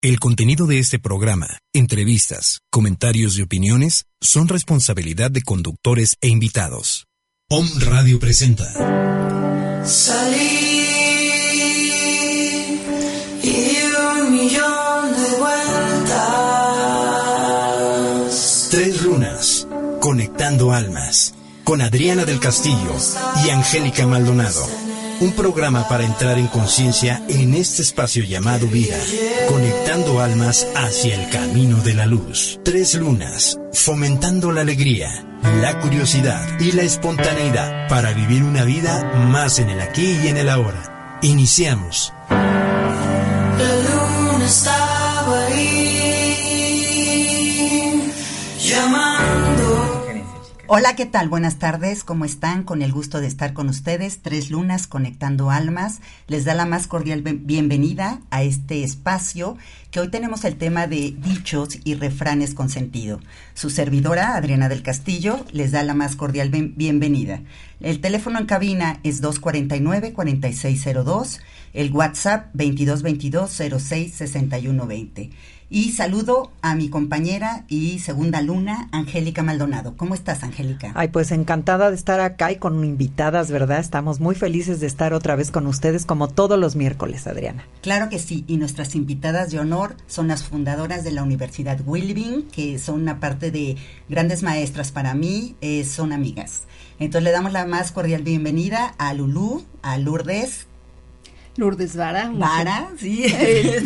El contenido de este programa, entrevistas, comentarios y opiniones son responsabilidad de conductores e invitados. Om Radio presenta. Salí y un millón de vueltas. Tres lunas, conectando almas, con Adriana del Castillo y Angélica Maldonado. Un programa para entrar en conciencia en este espacio llamado vida, conectando almas hacia el camino de la luz. Tres lunas, fomentando la alegría, la curiosidad y la espontaneidad para vivir una vida más en el aquí y en el ahora. Iniciamos. Hola, ¿qué tal? Buenas tardes, ¿cómo están? Con el gusto de estar con ustedes, Tres Lunas Conectando Almas. Les da la más cordial bienvenida a este espacio que hoy tenemos el tema de dichos y refranes con sentido. Su servidora, Adriana del Castillo, les da la más cordial bienvenida. El teléfono en cabina es 249-4602, el WhatsApp 2222-066120. Y saludo a mi compañera y segunda luna, Angélica Maldonado. ¿Cómo estás, Angélica? Ay, pues encantada de estar acá y con invitadas, ¿verdad? Estamos muy felices de estar otra vez con ustedes como todos los miércoles, Adriana. Claro que sí, y nuestras invitadas de honor son las fundadoras de la Universidad Wilbing, que son una parte de grandes maestras para mí, eh, son amigas. Entonces le damos la más cordial bienvenida a Lulú, a Lourdes, Lourdes Vara. Vara, sí, Lourdes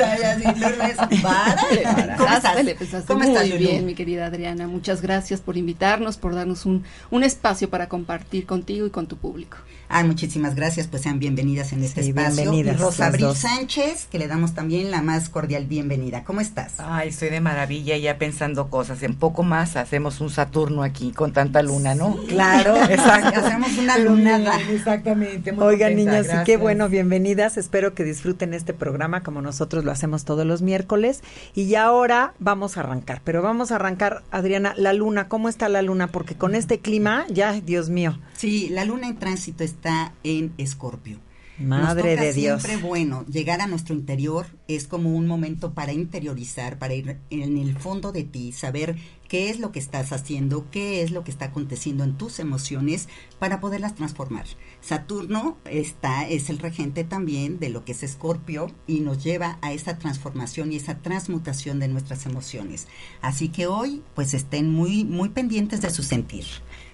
Vara. ¿Cómo estás? Pues, ¿Cómo muy estás, Lulú? bien, mi querida Adriana. Muchas gracias por invitarnos, por darnos un, un espacio para compartir contigo y con tu público. Ay, muchísimas gracias, pues sean bienvenidas en este Sí, espacio. bienvenidas y Rosa Abril dos. Sánchez, que le damos también la más cordial bienvenida. ¿Cómo estás? Ay, estoy de maravilla ya pensando cosas. En poco más hacemos un Saturno aquí con tanta luna, ¿no? Claro, Exacto. hacemos una lunada. Exactamente. muy Oigan, niñas, y qué gracias. bueno, bienvenidas. Espero que disfruten este programa como nosotros lo hacemos todos los miércoles. Y ya ahora vamos a arrancar, pero vamos a arrancar, Adriana, la luna. ¿Cómo está la luna? Porque con este clima, ya, Dios mío. Sí, la luna en tránsito está en Escorpio. Madre Nos toca de Dios. Siempre bueno, llegar a nuestro interior es como un momento para interiorizar, para ir en el fondo de ti, saber qué es lo que estás haciendo, qué es lo que está aconteciendo en tus emociones para poderlas transformar. Saturno está es el regente también de lo que es Escorpio y nos lleva a esa transformación y esa transmutación de nuestras emociones. Así que hoy pues estén muy muy pendientes de su sentir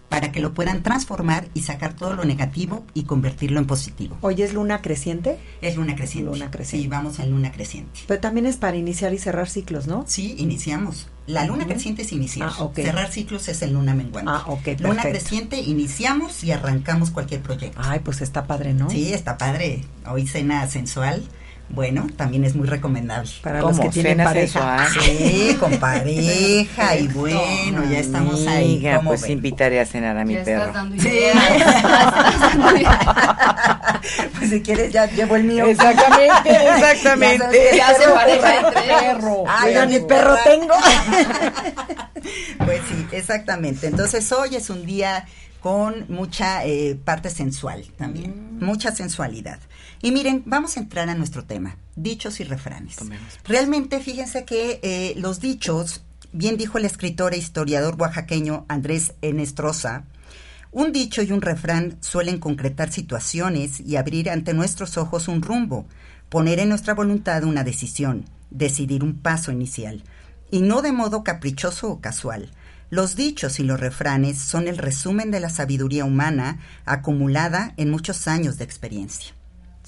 para que lo puedan transformar y sacar todo lo negativo y convertirlo en positivo. Hoy es luna creciente, Es luna creciente. Luna creciente. Sí, vamos en luna creciente. pero también es para iniciar y cerrar ciclos, ¿no? Sí, iniciamos. La luna Ujú. creciente es iniciar. Ah, ok. Cerrar ciclos es el luna menguante. Ah, ok, Luna perfecto. creciente, iniciamos y arrancamos cualquier proyecto. Ay, pues está padre, ¿no? Sí, está padre. Hoy cena sensual. Bueno, también es muy recomendable. Para ¿Cómo? los que tienen ¿Cena pareja. sensual? Sí, con pareja y bueno, ya estamos ahí. Amiga, ¿cómo pues ven? invitaré a cenar a mi ya perro. estás dando ideas. Pues si quieres ya llevo el mío. Exactamente, exactamente. Ya Ya se pareja entre perro. Ay, ya ni mi perro tengo. Pues sí, exactamente. Entonces hoy es un día con mucha eh, parte sensual también, mucha sensualidad. Y miren, vamos a entrar a nuestro tema, dichos y refranes. Tomemos. Realmente fíjense que eh, los dichos, bien dijo el escritor e historiador oaxaqueño Andrés Enestrosa, un dicho y un refrán suelen concretar situaciones y abrir ante nuestros ojos un rumbo, poner en nuestra voluntad una decisión, decidir un paso inicial, y no de modo caprichoso o casual. Los dichos y los refranes son el resumen de la sabiduría humana acumulada en muchos años de experiencia.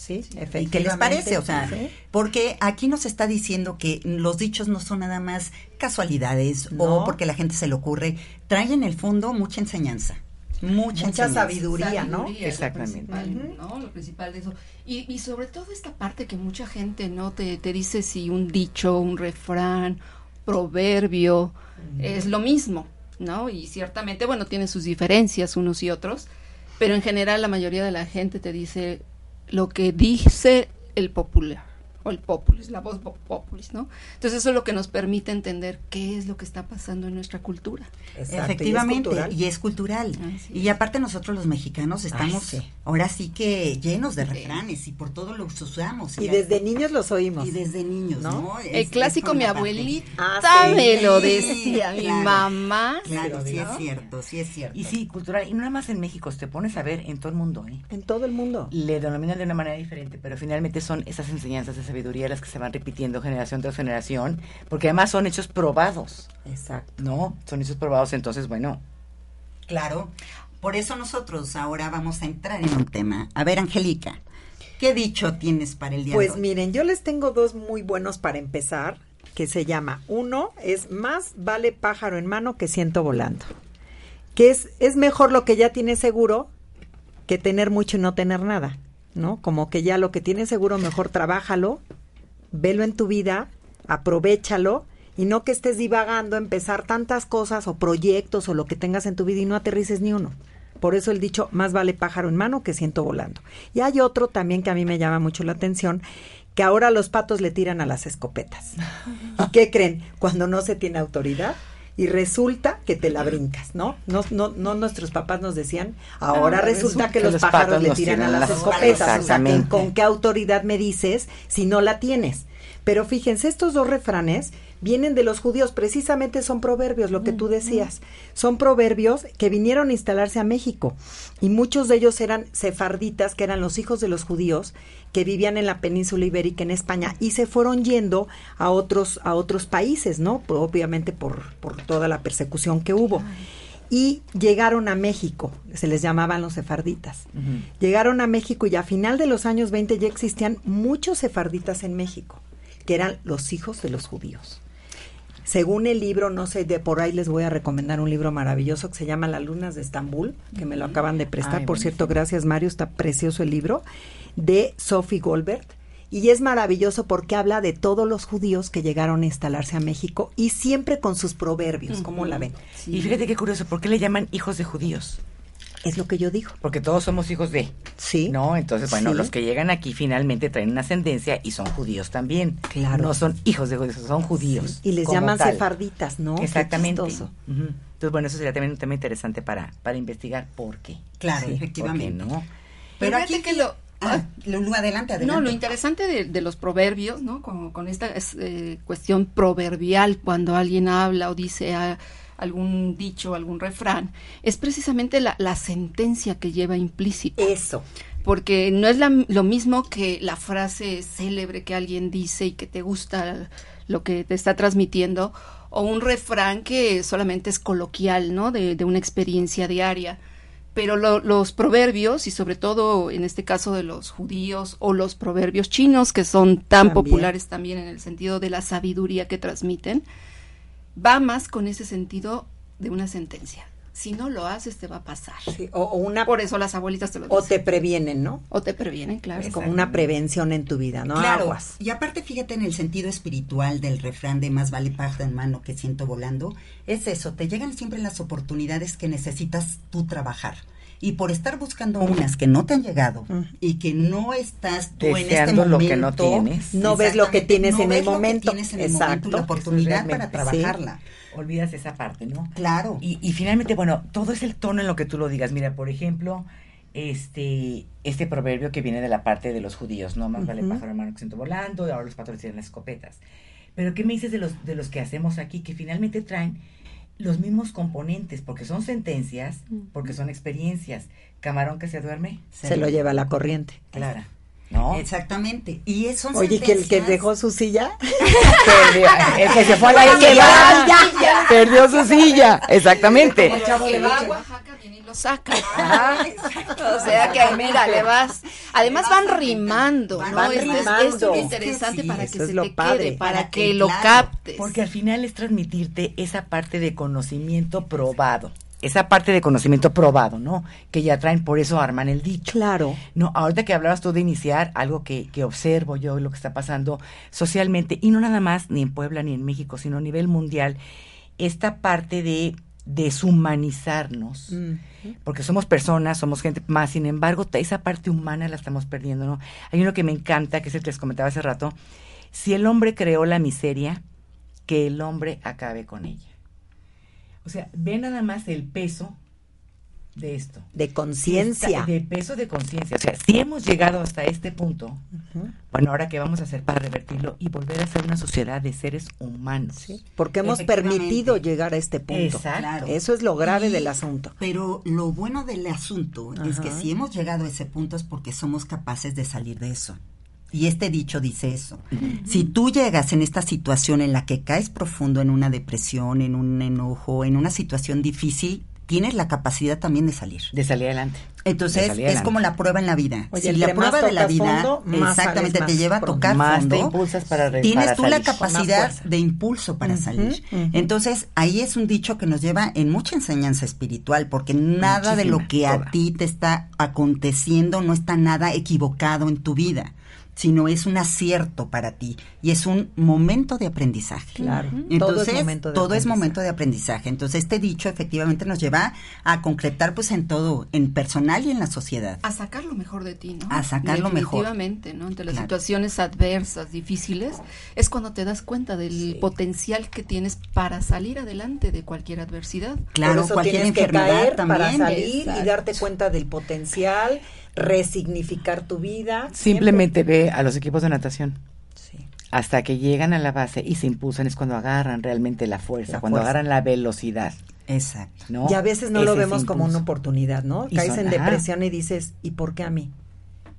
Sí, ¿Y qué les parece? O sea, Sí. porque aquí nos está diciendo que los dichos no son nada más casualidades No. o porque la gente se le ocurre, traen en el fondo mucha enseñanza. Mucha, Mucha enseñanza. sabiduría, ¿no? Sabiduría lo Exactamente. principal, ¿no? Lo principal de eso. Y, y sobre todo esta parte que mucha gente no te, te dice si un dicho, un refrán, proverbio, es lo mismo, ¿no? Y ciertamente, bueno, tiene sus diferencias unos y otros, pero en general la mayoría de la gente te dice lo que dice el popular o el populis, la voz po- populis, ¿no? Entonces eso es lo que nos permite entender qué es lo que está pasando en nuestra cultura. Exacto, Efectivamente, y es cultural. y es cultural. Así y aparte nosotros los mexicanos estamos sí. ahora sí que llenos de refranes y por todo los usamos. Y desde niños los oímos. y desde niños, ¿No? el es clásico, mi abuelita Ah, sí. me lo Sí, decía, mi claro. mamá. Claro, sí ¿no? es cierto, sí es cierto. Y sí, cultural. Y no nada más en México, te pones a ver en todo el mundo, ¿eh? En todo el mundo. le denominan de una manera diferente, pero finalmente son esas enseñanzas de sabiduría las que se van repitiendo generación tras generación, porque además son hechos probados, Exacto. ¿no? Son hechos probados, entonces, bueno, Claro. Por eso nosotros ahora vamos a entrar en un tema. A ver, Angélica, ¿qué dicho tienes para el día de Pues hoy? miren, yo les tengo dos muy buenos para empezar, que se llama, uno es más vale pájaro en mano que ciento volando, que es, es mejor lo que ya tienes seguro que tener mucho y no tener nada, ¿no? Como que ya lo que tienes seguro, mejor trabájalo, velo en tu vida, aprovechalo y no que estés divagando, empezar tantas cosas o proyectos o lo que tengas en tu vida y no aterrices ni uno. Por eso el dicho, más vale pájaro en mano que ciento volando. Y hay otro también que a mí me llama mucho la atención, que ahora los patos le tiran a las escopetas. ¿Y qué creen? Cuando no se tiene autoridad y resulta que te la brincas, ¿no? No, no, no nuestros papás nos decían, ahora Ah, resulta, que, los pájaros, le tiran a las escopetas. O sea. ¿con qué autoridad me dices si no la tienes? Pero fíjense, estos dos refranes vienen de los judíos, precisamente son proverbios, lo que tú decías. Son proverbios que vinieron a instalarse a México y muchos de ellos eran sefarditas, que eran los hijos de los judíos que vivían en la península ibérica en España y se fueron yendo a otros a otros países, ¿no? Obviamente por por toda la persecución que hubo. Y llegaron a México, se les llamaban los sefarditas. Llegaron a México y a final de los años 20 ya existían muchos sefarditas en México, que eran los hijos de los judíos. Según el libro, no sé, de por ahí les voy a recomendar un libro maravilloso que se llama Las Lunas de Estambul, que me lo acaban de prestar. Ay, por cierto, gracias Mario, está precioso el libro, de Sophie Goldberg. Y es maravilloso porque habla de todos los judíos que llegaron a instalarse a México y siempre con sus proverbios, ¿cómo la ven? y fíjate qué curioso, ¿por qué le llaman hijos de judíos? Es lo que yo digo. Porque todos somos hijos de, Sí. ¿no? Entonces, bueno, Sí. los que llegan aquí finalmente traen una ascendencia y son judíos también. Claro. No son hijos de judíos, son judíos. Y les como llaman tal. sefarditas, ¿no? Qué Exactamente. Entonces, bueno, eso sería también un tema interesante para, para investigar por qué. Claro, Sí, efectivamente. ¿por qué no? Pero aquí que lo- Ah, Lulú, adelante, adelante. No, lo interesante de, de los proverbios, ¿no? Con, con esta es, eh, cuestión proverbial, cuando alguien habla o dice ah, algún dicho, algún refrán, es precisamente la, la sentencia que lleva implícita. Eso. Porque no es la- lo mismo que la frase célebre que alguien dice y que te gusta lo que te está transmitiendo, o un refrán que solamente es coloquial, ¿no? De, de una experiencia diaria. Pero lo- los proverbios, y sobre todo en este caso de los judíos, o los proverbios chinos, que son tan También. populares también en el sentido de la sabiduría que transmiten, va más con ese sentido de una sentencia. Si no lo haces, te va a pasar. Sí, o, o una Por eso las abuelitas te lo o dicen. te previenen, ¿no? O te previenen, claro. Es como una prevención en tu vida, ¿no? Claro, Aguas. y aparte fíjate en el sentido espiritual del refrán de más vale pájaro en mano que ciento volando, es eso, te llegan siempre las oportunidades que necesitas tú trabajar. Y por estar buscando unas que no te han llegado Ujú. y que no estás tú en este Deseando momento, lo que no tienes. No ves lo que tienes no en ves el lo que momento. tienes en el Exacto. momento, la oportunidad para sí. trabajarla. Olvidas esa parte, ¿no? Claro. Y, y finalmente, bueno, todo es el tono en lo que tú lo digas. Mira, por ejemplo, este, este proverbio que viene de la parte de los judíos, ¿no? Más vale Ujú. pájaro hermano que ciento volando, y ahora los patrones tienen las escopetas. Pero ¿qué me dices de los, de los que hacemos aquí que finalmente traen los mismos componentes? Porque son sentencias, porque son experiencias. Camarón que se duerme, Se lo lleva la corriente. Clara. ¿No? Exactamente. Y es- son Oye, que el que sentencias- dejó su silla. Perdió, el que se fue a la isla, perdió su silla, exactamente. El va a Oaxaca viene y lo saca. o sea que mira, le vas. Además van rimando, Van ¿no? Esto es- rimando. esto es interesante Sí, para eso que es se lo te padre. quede, para, Para que, que, lo claro, captes. Porque al final es transmitirte esa parte de conocimiento probado. Esa parte de conocimiento probado, ¿no? Que ya traen, por eso arman el dicho. Claro. No, ahorita que hablabas tú de iniciar, algo que, que observo yo, lo que está pasando socialmente, y no nada más ni en Puebla ni en México, sino a nivel mundial, esta parte de deshumanizarnos, porque somos personas, somos gente más, sin embargo, esa parte humana la estamos perdiendo, ¿no? Hay uno que me encanta, que es el que les comentaba hace rato, si el hombre creó la miseria, que el hombre acabe con ella. O sea, ve nada más el peso de esto. De conciencia. De peso de conciencia. O sea, si hemos llegado hasta este punto, bueno, ahora qué vamos a hacer para revertirlo y volver a ser una sociedad de seres humanos. Porque hemos permitido llegar a este punto. Exacto. Eso es lo grave Y- del asunto. Pero lo bueno del asunto es que si hemos llegado a ese punto es porque somos capaces de salir de eso. Y este dicho dice eso. Si tú llegas en esta situación en la que caes profundo en una depresión, en un enojo, en una situación difícil, tienes la capacidad también de salir. De salir adelante. Entonces es como la prueba en la vida. Oye, si la prueba de la vida fondo, exactamente sales te lleva a tocar Más te fondo, impulsas para re- tienes para tú la salir. Capacidad de impulso para salir. Entonces ahí es un dicho que nos lleva en mucha enseñanza espiritual, porque nada de lo que a toda. ti te está aconteciendo no está nada equivocado en tu vida sino es un acierto para ti y es un momento de aprendizaje. Claro. Todo es Entonces, momento de todo es aprendizaje. momento de aprendizaje. Entonces, este dicho efectivamente nos lleva a concretar pues en todo, en personal y en la sociedad. a sacar lo mejor de ti, ¿no? A sacar lo mejor. Definitivamente, ¿no? Ante las Claro. situaciones adversas, difíciles, es cuando te das cuenta del potencial que tienes para salir adelante de cualquier adversidad. Claro, Por eso cualquier tienes que enfermedad caer también. para salir y darte cuenta del potencial, resignificar tu vida. Simplemente ve a los equipos de natación. Sí. Hasta que llegan a la base y se impulsan es cuando agarran realmente la fuerza, La cuando fuerza. agarran la velocidad. Exacto. ¿no? Y a veces no lo vemos como una oportunidad, ¿no? Y Caes son- en ajá. depresión y dices, ¿y por qué a mí?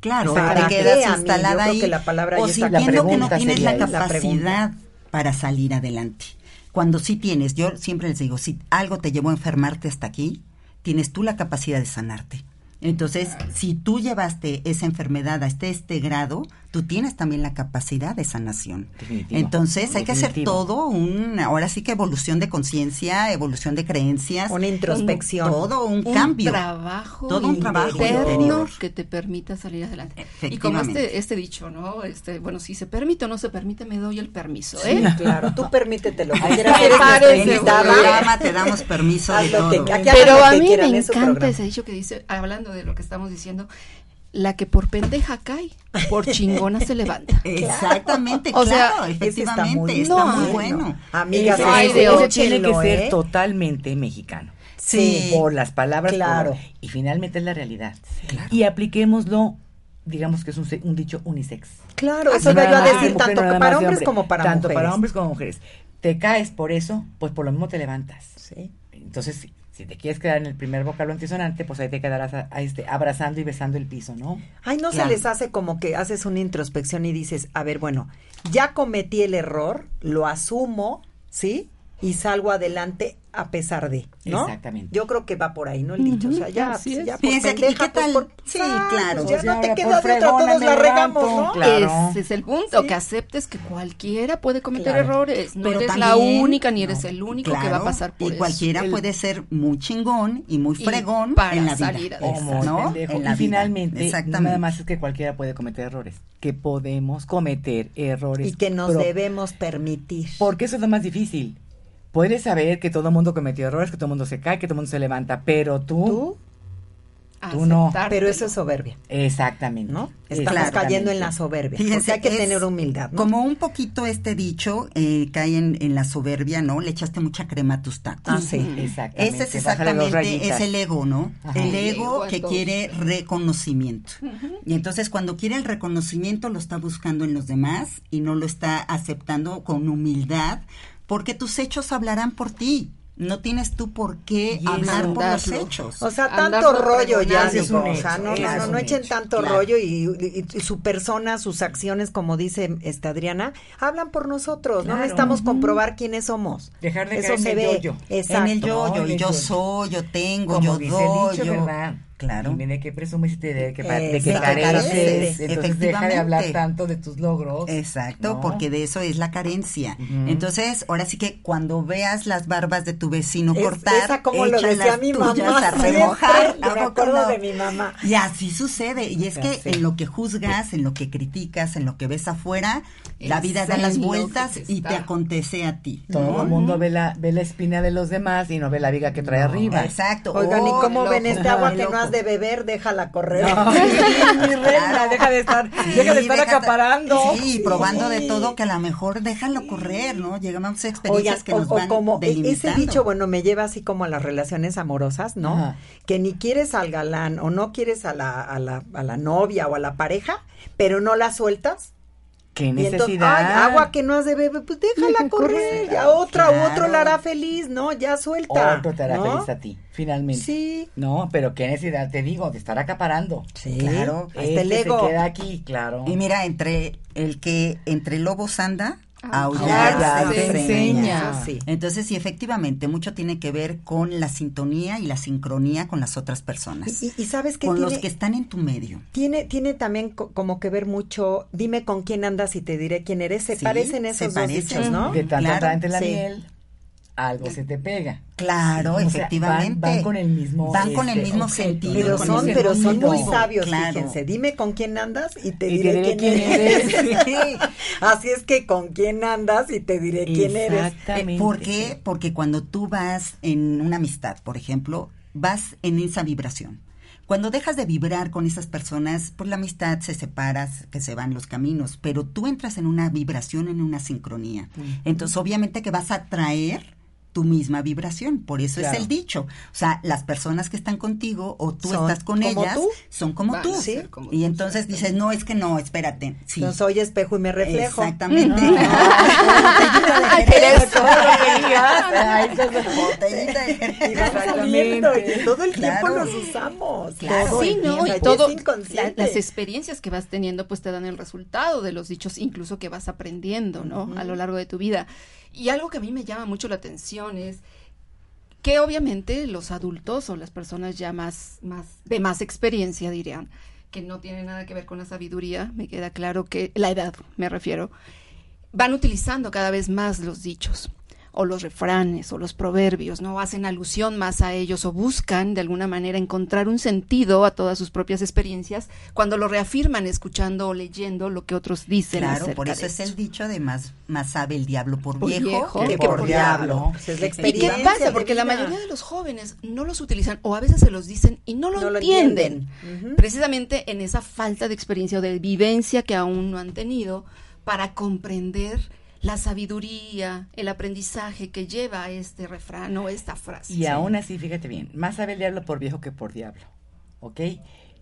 Claro, ¿Para te quedas instalada ahí que la palabra o sintiendo que no tienes. La capacidad para salir adelante. Cuando sí tienes, yo siempre les digo, si algo te llevó a enfermarte hasta aquí, tienes tú la capacidad de sanarte. Entonces, si tú llevaste esa enfermedad a este, este grado, tú tienes también la capacidad de sanación. Definitivo. Entonces, hay que hacer todo un, ahora sí que evolución de conciencia, evolución de creencias. Una introspección. Todo un, un cambio. trabajo Todo un trabajo interior. que te permita salir adelante. Y como este, este dicho, ¿no? Este, bueno, si se permite o no se permite, me doy el permiso, Sí, ¿eh? claro. Tú permítete lo que Ahí En este programa te damos permiso de que- todo. aquí hagan Pero a que mí me encanta programa. ese dicho que dice, hablando de lo que estamos diciendo, la que por pendeja cae, por chingona se levanta. Exactamente, O sea, claro, efectivamente, está está muy muy bueno. Amigas, Ese- Ay, ese- de ese ocho, tiene que ser ¿eh? totalmente mexicano. Sí. Por las palabras. Claro. por- y finalmente es la realidad. Y apliquémoslo, digamos que es un, dicho unisex. Claro, Ah, eso sí, iba yo a decir tanto no para hombres hombre. como para Tanto mujeres. para hombres como mujeres. Te caes por eso, pues por lo mismo te levantas. Sí. Entonces, si, te quieres quedar en el primer vocablo antisonante, pues ahí te quedarás a- a este, abrazando y besando el piso, ¿no? Ay, ¿no Claro. se les hace como que haces una introspección y dices, a ver, bueno, ya cometí el error, lo asumo, ¿sí? Y salgo adelante a pesar de, ¿no? Exactamente. Yo creo que va por ahí, ¿no? El dicho, o sea, ya, así es. ya por Fíjense, ¿y pendeja, qué pues, tal? por- Sí, Ah, claro. pues ya Pues no te queda de otra, todos la regamos, ¿no? Claro. Ese es el punto, Sí. que aceptes que cualquiera puede cometer Claro. errores. No Pero eres la única ni eres no, el único que va a claro, pasar por Y eso. cualquiera El- puede ser muy chingón y muy Y fregón para en la vida. salir O adelante. muy ¿no? pendejo. En la y vida. finalmente, Exactamente. nada más es que cualquiera puede cometer errores, que podemos cometer errores. Y que nos debemos permitir. Porque eso es lo más difícil. Puedes saber que todo el mundo cometió errores, que todo el mundo se cae, que todo el mundo se levanta, pero tú... ¿Tú? Tú no. Pero eso es soberbia, Exactamente. ¿no? Estamos Claro. cayendo en la soberbia. Fíjense, porque hay que tener humildad, ¿no? Como un poquito este dicho eh, cae en, en la soberbia, ¿no? Le echaste mucha crema a tus tacos. Ah, sí. Exactamente. Ese es exactamente, es el ego, ¿no? Ajá. El ego que quiere reconocimiento. Y entonces cuando quiere el reconocimiento lo está buscando en los demás y no lo está aceptando con humildad, porque tus hechos hablarán por ti. No tienes tú por qué Y hablar por los hechos. O sea, Andarlo tanto rollo ya, Es un o sea, hecho, no, es no, no, no echen hecho, tanto claro. rollo y, y- y su persona, sus acciones, como dice esta Adriana, hablan por nosotros, no necesitamos comprobar quiénes somos. Dejar de Eso caer en se el ve, yo-yo. exacto. en el yo, yo, yo yo-yo. soy, yo tengo, Como yo dice doy, el dicho, yo... ¿verdad? Claro. Dime de qué presumes y te de Eh, de qué careces. Entonces deja de hablar tanto de tus logros. Exacto, ¿no? porque de eso es la carencia. Entonces, ahora sí que cuando veas las barbas de tu vecino Es- cortar, esa como lo decía mi mamá a remojar. de mi mamá. Y así sucede. Y es que en lo que juzgas, en lo que criticas, en lo que ves afuera, la vida da las que vueltas y te acontece a ti. Todo ¿no? el mundo ve la, ve la espina de los demás y no ve la viga que trae arriba. Exacto. Oigan, ¿y Oh, cómo ven este agua que no ojo. De beber? Déjala correr. No. mi reina, Claro. deja de estar, Sí, deja de estar acaparando. Sí, probando de todo que a lo mejor déjalo correr, ¿no? Llegamos a experiencias Oigan, que o- nos o van como e- ese dicho, bueno, me lleva así como a las relaciones amorosas, ¿no? Ajá. Que ni quieres al galán o no quieres a la, a la, a la novia o a la pareja, pero no la sueltas. Qué Y entonces, necesidad. ay, agua que no has de beber, pues déjala correr. Ya otra, Claro. otro la hará feliz, ¿no? Ya suelta. Otro te hará ¿no? feliz a ti, finalmente. Sí. No, pero qué necesidad, te digo, de estar acaparando. Sí, Claro. hasta Este el ego. se queda aquí, claro. Y mira, entre el que entre lobos anda, Aullar ya se enseña. sí. Entonces, sí, efectivamente, mucho tiene que ver con la sintonía y la sincronía con las otras personas. Y, sabes que con tiene, los que están en tu medio. tiene, tiene también co- como que ver mucho, dime con quién andas y te diré quién eres. Se Sí, parecen se esos dos parecen. dichos, ¿no? de Claro, la sí. miel, algo se te pega. Claro, sea, efectivamente. van- van con el mismo, Van con el este, mismo sentido. Pero son, pero son muy sabios, Claro. fíjense. Dime con quién andas y te Y diré, quién, quién eres. eres. Sí. Así es que con quién andas y te diré quién eres. Exactamente. Eh, ¿Por qué? Porque cuando tú vas en una amistad, por ejemplo, vas en esa vibración. Cuando dejas de vibrar con esas personas, pues la amistad se separa, que se van los caminos, pero tú entras en una vibración, en una sincronía. Entonces, obviamente que vas a traer tu misma vibración, por eso Claro. es el dicho. O sea, las personas que están contigo o tú Son estás con ellas tú. son como tú. como y tú, entonces dices, no, es que no, espérate. Sí. Yo soy espejo y me reflejo. Exactamente. Todo el tiempo Claro. los usamos. Claro. todo Sí, ¿no? Y es todo, la- las experiencias que vas teniendo, pues te dan el resultado de los dichos, incluso que vas aprendiendo, ¿no? A lo largo de tu vida. Y algo que a mí me llama mucho la atención es que obviamente los adultos o las personas ya más, más, de más experiencia dirían que no tiene nada que ver con la sabiduría, me queda claro que la edad, me refiero, van utilizando cada vez más los dichos o los refranes o los proverbios, ¿no? Hacen alusión más a ellos o buscan de alguna manera encontrar un sentido a todas sus propias experiencias cuando lo reafirman escuchando o leyendo lo que otros dicen. Claro, acerca por de eso es el dicho de más, más sabe el diablo por, Por viejo, viejo que, que por, por diablo. diablo. Es la ¿Y qué pasa? Porque la mayoría de los jóvenes no los utilizan o a veces se los dicen y no lo No lo entienden. Precisamente en esa falta de experiencia o de vivencia que aún no han tenido para comprender la sabiduría, el aprendizaje que lleva este refrán o esta frase. Y aún así, fíjate bien, más sabe el diablo por viejo que por diablo, ¿ok?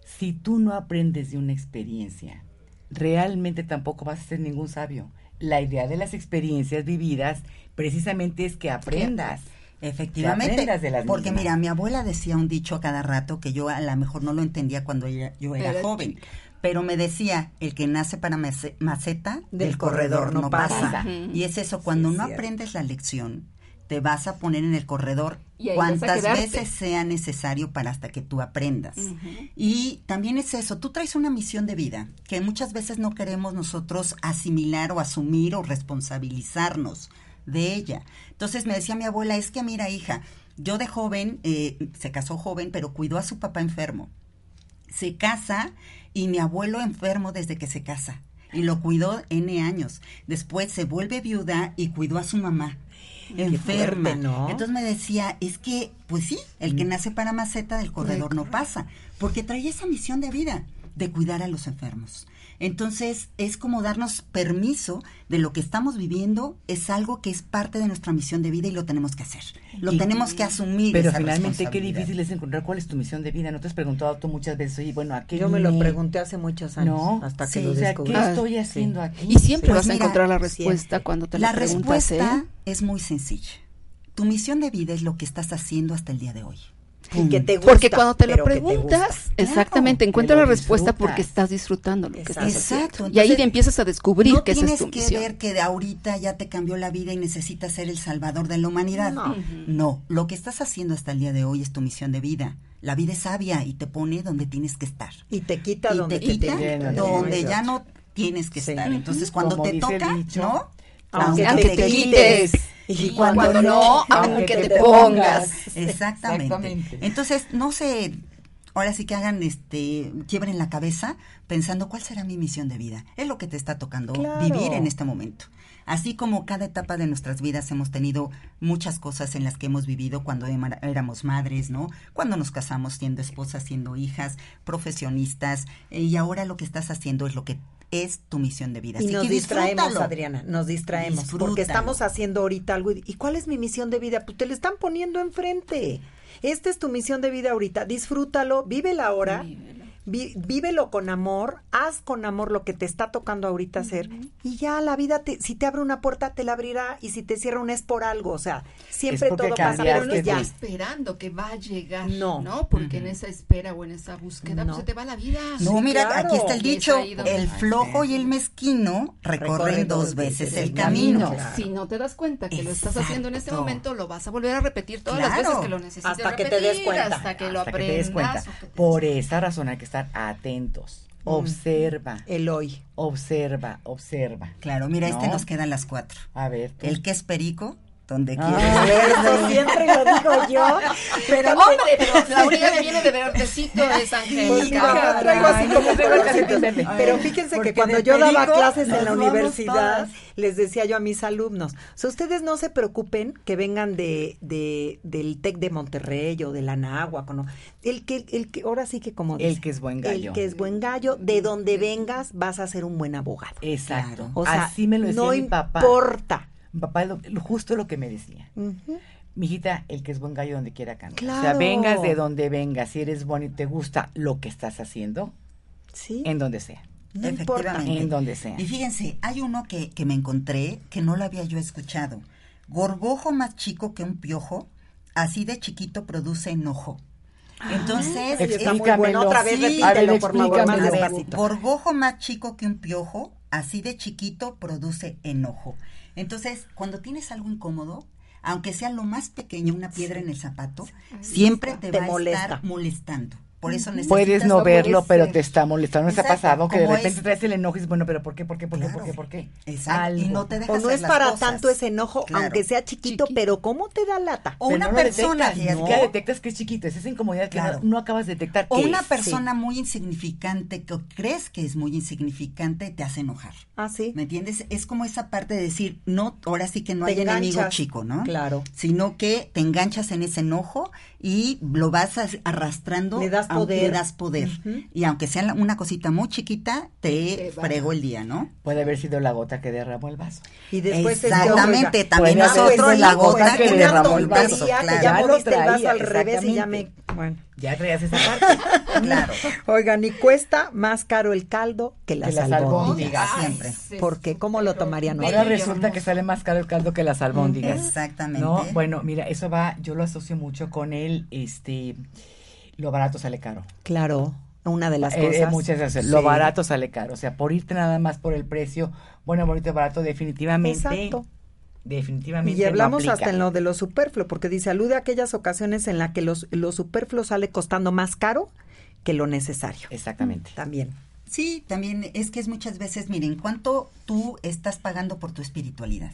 Si tú no aprendes de una experiencia, realmente tampoco vas a ser ningún sabio. La idea de las experiencias vividas precisamente es que aprendas. Efectivamente, de las porque mismas. mira, mi abuela decía un dicho a cada rato que yo a lo mejor no lo entendía cuando ella- yo era, Era joven, chica. Pero me decía, el que nace para mace- maceta, del, corredor, no pasa. Y es eso, cuando Sí, no aprendes la lección, te vas a poner en el corredor cuantas veces sea necesario para hasta que tú aprendas. Y también es eso, tú traes una misión de vida que muchas veces no queremos nosotros asimilar o asumir o responsabilizarnos de ella. Entonces me decía mi abuela, es que mira hija, yo de joven, eh, se casó joven, pero cuidó a su papá enfermo. Se casa y mi abuelo enfermo desde que se casa. Y lo cuidó N años. Después se vuelve viuda y cuidó a su mamá. Enferma. fuerte, ¿no? Entonces me decía, es que, pues sí, el Mm. que nace para maceta del corredor no pasa, porque trae esa misión de vida, de cuidar a los enfermos. Entonces, es como darnos permiso de lo que estamos viviendo, es algo que es parte de nuestra misión de vida y lo tenemos que hacer. Lo Y- tenemos que asumir. Pero esa finalmente qué difícil es encontrar cuál es tu misión de vida. ¿No te has preguntado tú muchas veces, oye, bueno, ¿a qué Yo me lo pregunté hace muchos años, No, hasta que sí, lo o sea, descubrí. ¿qué Ah, estoy sí. haciendo aquí? Y siempre Pues vas a mira, encontrar la respuesta siempre. cuando te La la, preguntas, respuesta ¿eh? es muy sencilla. Tu misión de vida es lo que estás haciendo hasta el día de hoy. Y que te gusta, Porque cuando te lo que te preguntas, exactamente, Claro, encuentra que la respuesta disfrutas. porque estás disfrutando lo que Exacto. estás haciendo. Exacto, y ahí te empiezas a descubrir no que esa es tienes tu que misión. ver que de ahorita ya te cambió la vida y necesitas ser el salvador de la humanidad. No. No, lo que estás haciendo hasta el día de hoy es tu misión de vida. La vida es sabia y te pone donde tienes que estar. Y te quita y donde te te quita donde ya no tienes que Sí. estar. Entonces, cuando Como te toca, dicho, ¿no? Aunque Aunque te quites. Y Cuando no, aunque te pongas. Exactamente. Exactamente. Entonces, no se, ahora sí que hagan, este, quiebren la cabeza pensando cuál será mi misión de vida. Es lo que te está tocando Claro. vivir en este momento. Así como cada etapa de nuestras vidas hemos tenido muchas cosas en las que hemos vivido cuando ema- éramos madres, ¿no? Cuando nos casamos siendo esposas, siendo hijas, profesionistas, eh, y ahora lo que estás haciendo es lo que es tu misión de vida. Y Así nos que distraemos. Adriana, nos distraemos. Porque estamos haciendo ahorita algo. Y, ¿y cuál es mi misión de vida? Pues te lo están poniendo enfrente. Esta es tu misión de vida ahorita. Disfrútalo, vive la hora. Vi- vívelo con amor, haz con amor lo que te está tocando ahorita hacer y ya la vida, te, si te abre una puerta, te la abrirá y si te cierra una es por algo, o sea, siempre todo pasa, pero no no estás esperando que va a llegar, No. ¿no? Porque en esa espera o en esa búsqueda No. pues, se te va la vida. No, Sí, mira, claro. aquí está el es dicho, el flojo y el mezquino recorren dos veces el camino. Claro. Si no te das cuenta que lo estás haciendo en este momento, lo vas a volver a repetir todas las veces que lo necesites Hasta que te des cuenta. Hasta que lo Hasta que te aprendas. des cuenta. o que te Por des esa razón hay que estar atentos. Observa, El hoy. observa, observa. Claro, mira, este No. nos quedan las cuatro. A ver, tú. El que es perico, donde Ah. quieres Eso siempre lo digo yo. Pero Hombre, pero la orilla me viene de verdecito calcetín verde. Pero fíjense que cuando de yo daba clases en la universidad, todas. les decía yo a mis alumnos, sea, ustedes no se preocupen que vengan de, de del TEC de Monterrey o de la Náhuac, ¿no? El que, el que, ahora sí que como El dicen, que es buen gallo. El que es buen gallo, de donde vengas vas a ser un buen abogado. Exacto. O sea, Así me lo decía no mi papá. importa. Mi papá lo- lo- justo lo que me decía. Ujú. Mijita, el que es buen gallo donde quiera canta. O sea, vengas de donde vengas, si eres bueno y te gusta lo que estás haciendo, Sí. en donde sea. no importa. Efectivamente. En donde sea. Y fíjense, hay uno que, que me encontré que no lo había yo escuchado. Gorgojo más chico que un piojo, así de chiquito produce enojo. Entonces, Ay, está muy bueno. Otra vez Sí. repítelo, A ver, por favor, más. Gorgojo más chico que un piojo, así de chiquito produce enojo. Entonces, cuando tienes algo incómodo, aunque sea lo más pequeño, una piedra en el zapato, siempre te, Te va molesta. a estar molestando. Por eso necesitas Puedes no verlo, pero te está molestando. ¿No te ha Exacto, pasado que de repente es- traes el enojo y dices, bueno, pero ¿por qué, por qué, por qué, Claro. por qué, por qué? Exacto, y no te dejas O no es para cosas. tanto ese enojo, Claro. aunque sea chiquito, Chiquito. pero ¿cómo te da lata? O Pero una no persona, detectas, detectas que es chiquito, es esa incomodidad que Claro. no, no acabas de detectar. O una es. persona muy insignificante que crees que es muy insignificante te hace enojar. Ah, sí. ¿Me entiendes? Es como esa parte de decir, no, ahora sí que no Te hay enemigo chico, ¿no? Claro. Sino que te enganchas en ese enojo y lo vas as- arrastrando. Le das poder. Le das poder. Y aunque sea una cosita muy chiquita, te fregó el día, ¿no? Puede haber sido la gota que derramó el vaso. Y después Exactamente, también nosotros la gota que que derramó el vaso, que claro. ya Ya lo el vaso al revés y ya me... Bueno. Ya traías esa parte. Claro. Oigan, y cuesta más caro el caldo que las, Que las albóndigas. siempre. sí, ¿Por qué? ¿Cómo lo tomarían bello Ahora resulta que sale más caro el caldo que las albóndigas. Exactamente. No, bueno, mira, eso va, yo lo asocio mucho con el, este, lo barato sale caro. Claro, una de las Eh, eh, cosas. muchas veces, Sí. lo barato sale caro. O sea, por irte nada más por el precio, bueno, bonito, barato, definitivamente. Exacto. Definitivamente. Y hablamos hasta en lo de lo superfluo, porque dice, alude a aquellas ocasiones en las que los, lo superfluo sale costando más caro que lo necesario. Exactamente. También. Sí, también es que es muchas veces, miren, ¿cuánto tú estás pagando por tu espiritualidad?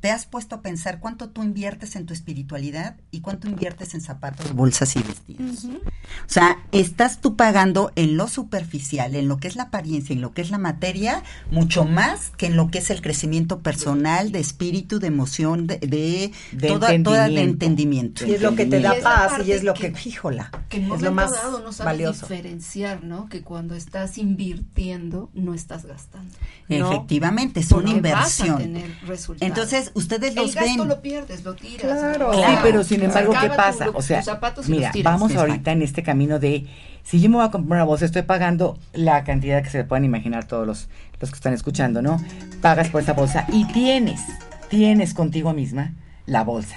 ¿Te has puesto a pensar cuánto tú inviertes en tu espiritualidad y cuánto inviertes en zapatos, bolsas y vestidos? O sea, estás tú pagando en lo superficial, en lo que es la apariencia, en lo que es la materia, mucho más que en lo que es el crecimiento personal, de espíritu, de emoción, de, de, De toda, toda de entendimiento. entendimiento. Y es lo que te da Y paz y es lo que- que, híjola, que en es lo más dado no sabes valioso. diferenciar, ¿no? Que cuando estás invirtiendo no estás gastando. No. Efectivamente, es una inversión. Vas a tener resultados. Entonces, ustedes el los gasto ven. lo pierdes, lo tiras. Claro. ¿no? Sí, pero sin embargo, ¿qué pasa? tu- o sea, tus zapatos y mira, los tiras. vamos ahorita en este camino de, si yo me voy a comprar una bolsa, estoy pagando la cantidad que se puedan imaginar todos los, los que están escuchando, ¿no? Pagas por esa bolsa y tienes, tienes contigo misma la bolsa.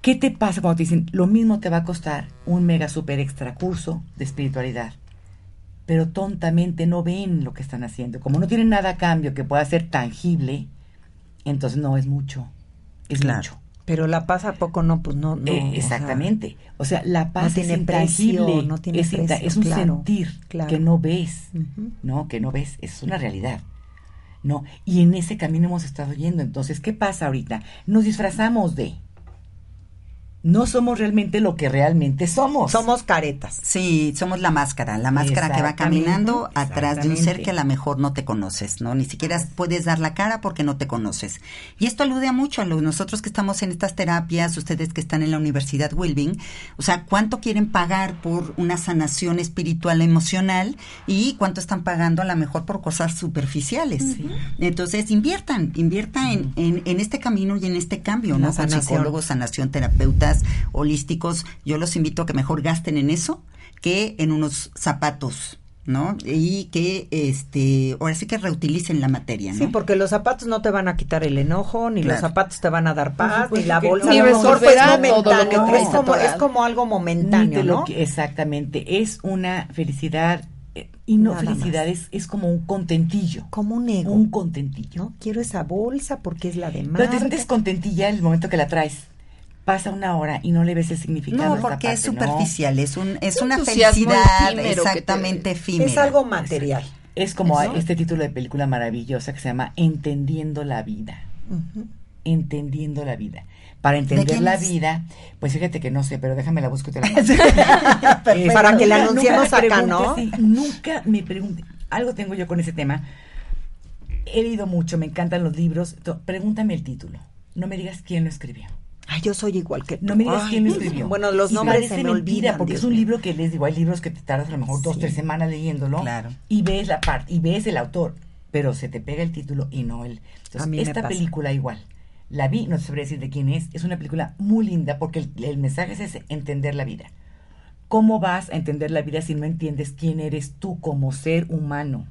¿Qué te pasa cuando te dicen, lo mismo te va a costar un mega super extra curso de espiritualidad? Pero tontamente no ven lo que están haciendo. Como no tienen nada a cambio que pueda ser tangible, entonces no es mucho. Es Claro. mucho. Pero la paz a poco no, pues no, no. Eh, o sea, exactamente. O sea, la paz tiene es intangible, precio, no tiene es, inta- precio, es un claro, sentir claro. que no ves. ¿no? Que no ves, es una realidad. ¿No? Y en ese camino hemos estado yendo. Entonces, ¿qué pasa ahorita? Nos disfrazamos de. No somos realmente lo que realmente somos. Somos caretas. Sí, somos la máscara, la máscara que va caminando atrás de un ser que a lo mejor no te conoces, ¿no? Ni siquiera puedes dar la cara porque no te conoces. Y esto alude a mucho a los, nosotros que estamos en estas terapias, ustedes que están en la Universidad Wilbing, o sea, ¿cuánto quieren pagar por una sanación espiritual emocional y cuánto están pagando a lo mejor por cosas superficiales? Entonces, inviertan, inviertan en, en, en este camino y en este cambio, ¿no? Con sanación. psicólogos, sanación, terapeutas holísticos, yo los invito a que mejor gasten en eso que en unos zapatos, ¿no? Y que, este, ahora sí que reutilicen la materia, ¿no? Sí, porque los zapatos no te van a quitar el enojo, ni los zapatos te van a dar paz, supuesto ni la bolsa. no. a Ni pues, resolverá todo lo que traes es como, es como algo momentáneo, ¿no? que- exactamente. Es una felicidad. eh, Y no Nada felicidad, más. es, es como un contentillo. Como un ego. Un contentillo. ¿no? Quiero esa bolsa porque es la de Pero marca. te sientes contentilla el momento que la traes. Pasa una hora y no le ves el significado. a No, porque es superficial, es un, es Un una felicidad exactamente efímera. Es algo material. Es como ¿Eso? este título de película maravillosa que se llama Entendiendo la vida. Entendiendo la vida. Para entender la es? vida, pues fíjate que no sé, pero déjame la busco y te la mando. Este, Para que la anunciemos nunca me acá, preguntes, ¿no? sí, nunca me pregunte. Algo tengo yo con ese tema. He leído mucho, me encantan los libros. Pregúntame el título. No me digas quién lo escribió. Ay, yo soy igual que tú. No me digas Ay, quién lo escribió. Bueno, los Y nombres se me mentira, olvidan. porque Dios es un libro que les digo, hay libros que te tardas a lo mejor dos, Sí. tres semanas leyéndolo. Claro. Y ves la parte, y ves el autor, pero se te pega el título y no el. Entonces, A mí me esta pasa. película igual. La vi, no te sabría decir de quién es. Es una película muy linda porque el, el mensaje es ese, entender la vida. ¿Cómo vas a entender la vida si no entiendes quién eres tú como ser humano?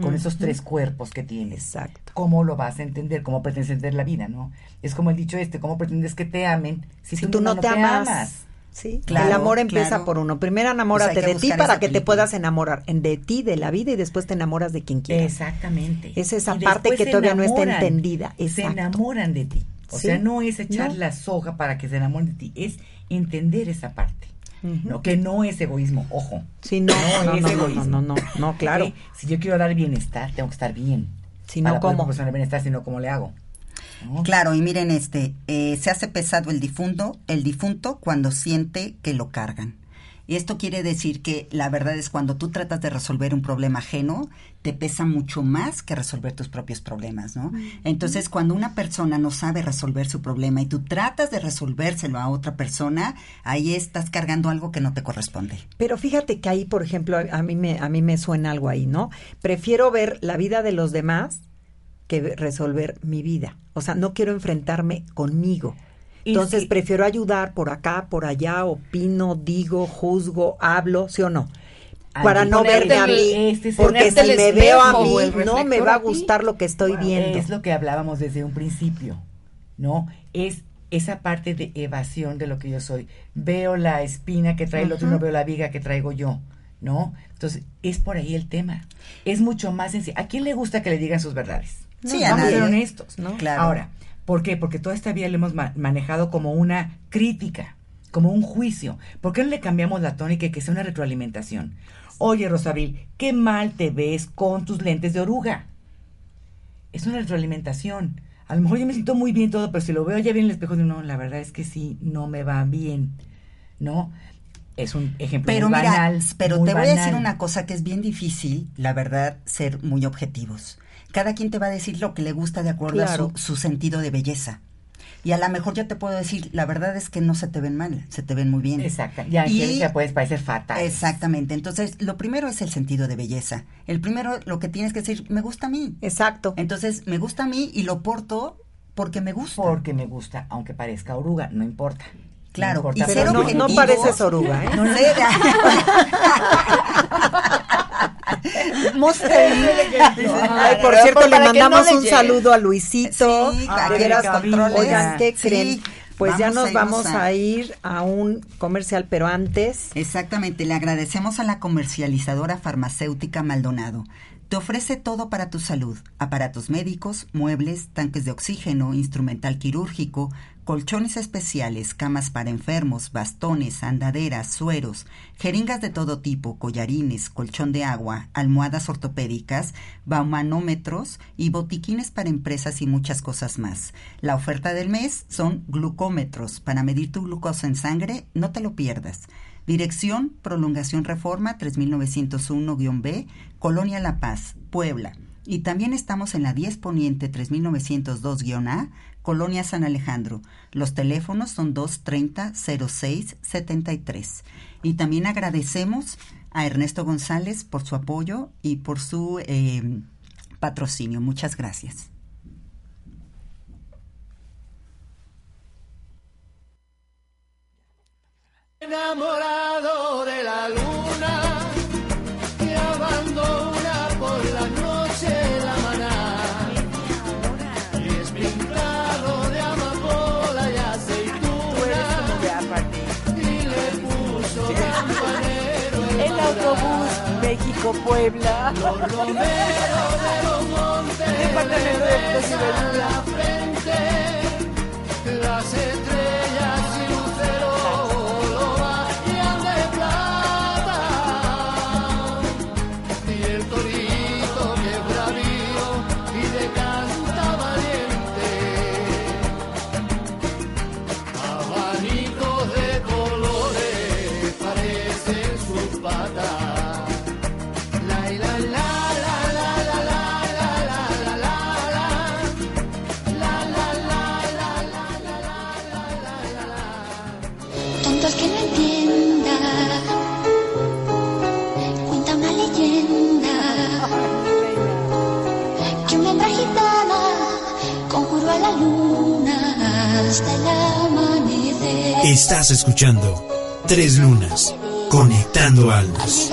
Con esos tres cuerpos que tienes. Exacto. ¿Cómo lo vas a entender? ¿Cómo pretendes entender la vida, no? Es como el dicho este, ¿cómo pretendes que te amen si, Si tú, no te amas. Sí, Claro, el amor empieza claro. por uno. Primero enamórate Pues que de ti para que te puedas enamorar en de ti, de la vida y después te enamoras de quien quieras. Exactamente. Es esa Y parte que se todavía no está entendida. Se Exacto. enamoran de ti. O Sí. sea, no es echar No. la soga para que se enamoren de ti, es entender esa parte. ¿No? Que no es egoísmo, ojo. Sí, no, No no, es no, egoísmo. no, no, no, claro. Si yo quiero dar bienestar, tengo que estar bien. Si no, Para poder ¿cómo? proporcionar bienestar, si no, ¿cómo le hago? ¿No? Claro, y miren este, eh, se hace pesado el difunto, el difunto cuando siente que lo cargan. Y esto quiere decir que la verdad es cuando tú tratas de resolver un problema ajeno, te pesa mucho más que resolver tus propios problemas, ¿no? Entonces, cuando una persona no sabe resolver su problema y tú tratas de resolvérselo a otra persona, ahí estás cargando algo que no te corresponde. Pero fíjate que ahí, por ejemplo, a, mí me a mí me suena algo ahí, ¿no? Prefiero ver la vida de los demás que ve- resolver mi vida. O sea, no quiero enfrentarme conmigo. Entonces sí. prefiero ayudar por acá, por allá, opino, digo, juzgo, hablo, ¿sí o no? Para no verme a mí, este, porque si me veo a mí, no me va a gustar lo que estoy Bueno, viendo. Es lo que hablábamos desde un principio, ¿no? Es esa parte de evasión de lo que yo soy. Veo la espina que trae el otro no veo la viga que traigo yo, ¿no? Entonces, es por ahí el tema. Es mucho más sencillo. ¿A quién le gusta que le digan sus verdades? Sí, a Vamos a ser honestos. ¿no? Claro. Ahora, ¿por qué? Porque toda esta vida lo hemos ma- manejado como una crítica, como un juicio. ¿Por qué no le cambiamos la tónica y que sea una retroalimentación? Oye, Rosabril, qué mal te ves con tus lentes de oruga. Es una retroalimentación. A lo mejor yo me siento muy bien todo, pero si lo veo ya bien en el espejo, digo, no, la verdad es que sí, no me va bien. ¿No? Es un ejemplo Pero muy mira, banal. pero muy te voy a decir una cosa que es bien difícil, la verdad, ser muy objetivos. Cada quien te va a decir lo que le gusta de acuerdo Claro. a su, su sentido de belleza. Y a lo mejor yo te puedo decir, la verdad es que no se te ven mal, se te ven muy bien. Exacto. Ya, Y- Angélica, puedes parecer fatal. Exactamente. Entonces, lo primero es el sentido de belleza. El primero, lo que tienes que decir, me gusta a mí. Exacto. Entonces, me gusta a mí y lo porto porque me gusta. Porque me gusta, aunque parezca oruga, no importa. Claro, no y ser Pero no, no pareces oruga, ¿eh? No. Ay, por Pero cierto, le no mandamos un saludo a Luisito. Sí, Ah. Oigan, ¿qué Sí, creen? Pues ya nos vamos a- a ir a un comercial, pero antes, Exactamente, le agradecemos a la comercializadora farmacéutica Maldonado. Te ofrece todo para tu salud, aparatos médicos, muebles, tanques de oxígeno, instrumental quirúrgico, colchones especiales, camas para enfermos, bastones, andaderas, sueros, jeringas de todo tipo, collarines, colchón de agua, almohadas ortopédicas, baumanómetros y botiquines para empresas y muchas cosas más. La oferta del mes son glucómetros para medir tu glucosa en sangre, no te lo pierdas. Dirección Prolongación Reforma 3901-B, Colonia La Paz, Puebla. Y también estamos en la 10 Poniente 3902-A, Colonia San Alejandro. Los teléfonos son 230-0673. Y también agradecemos a Ernesto González por su apoyo y por su eh, patrocinio. Muchas gracias. Enamorado de la luna México, Puebla. Los de los montes. Departamento de, de, de, de la frente. Las estrellas. Estás escuchando Tres Lunas, conectando almas.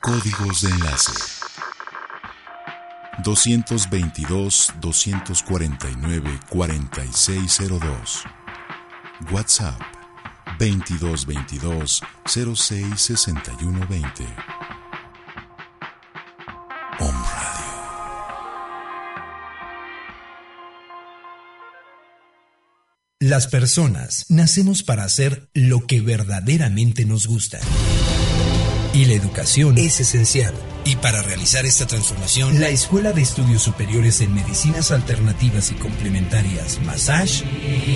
Códigos de enlace. 222-249-4602 WhatsApp 2222 066120 Las personas nacemos para hacer lo que verdaderamente nos gusta. Y la educación es esencial. Y para realizar esta transformación, la Escuela de Estudios Superiores en Medicinas Alternativas y Complementarias, Massage,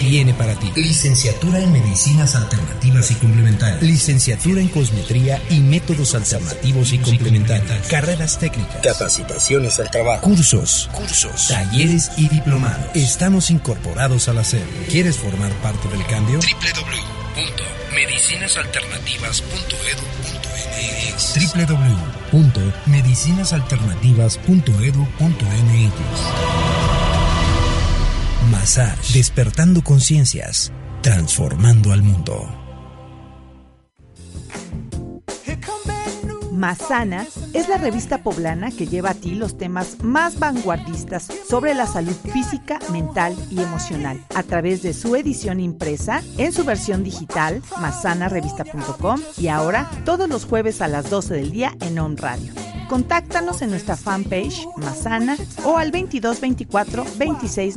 tiene para ti licenciatura en Medicinas Alternativas y Complementarias, licenciatura en Cosmetría y Métodos Alternativos y Complementarios, carreras técnicas, capacitaciones al trabajo, cursos, cursos, talleres y diplomados. Estamos incorporados a la SED. ¿Quieres formar parte del cambio? www.medicinasalternativas.edu.mx www.medicinasalternativas.edu.mx despertando conciencias, transformando al mundo. Masana es la revista poblana que lleva a ti los temas más vanguardistas sobre la salud física, mental y emocional a través de su edición impresa en su versión digital, masanarevista.com y ahora todos los jueves a las 12 del día en On Radio. Contáctanos en nuestra fanpage Masana o al 2224 26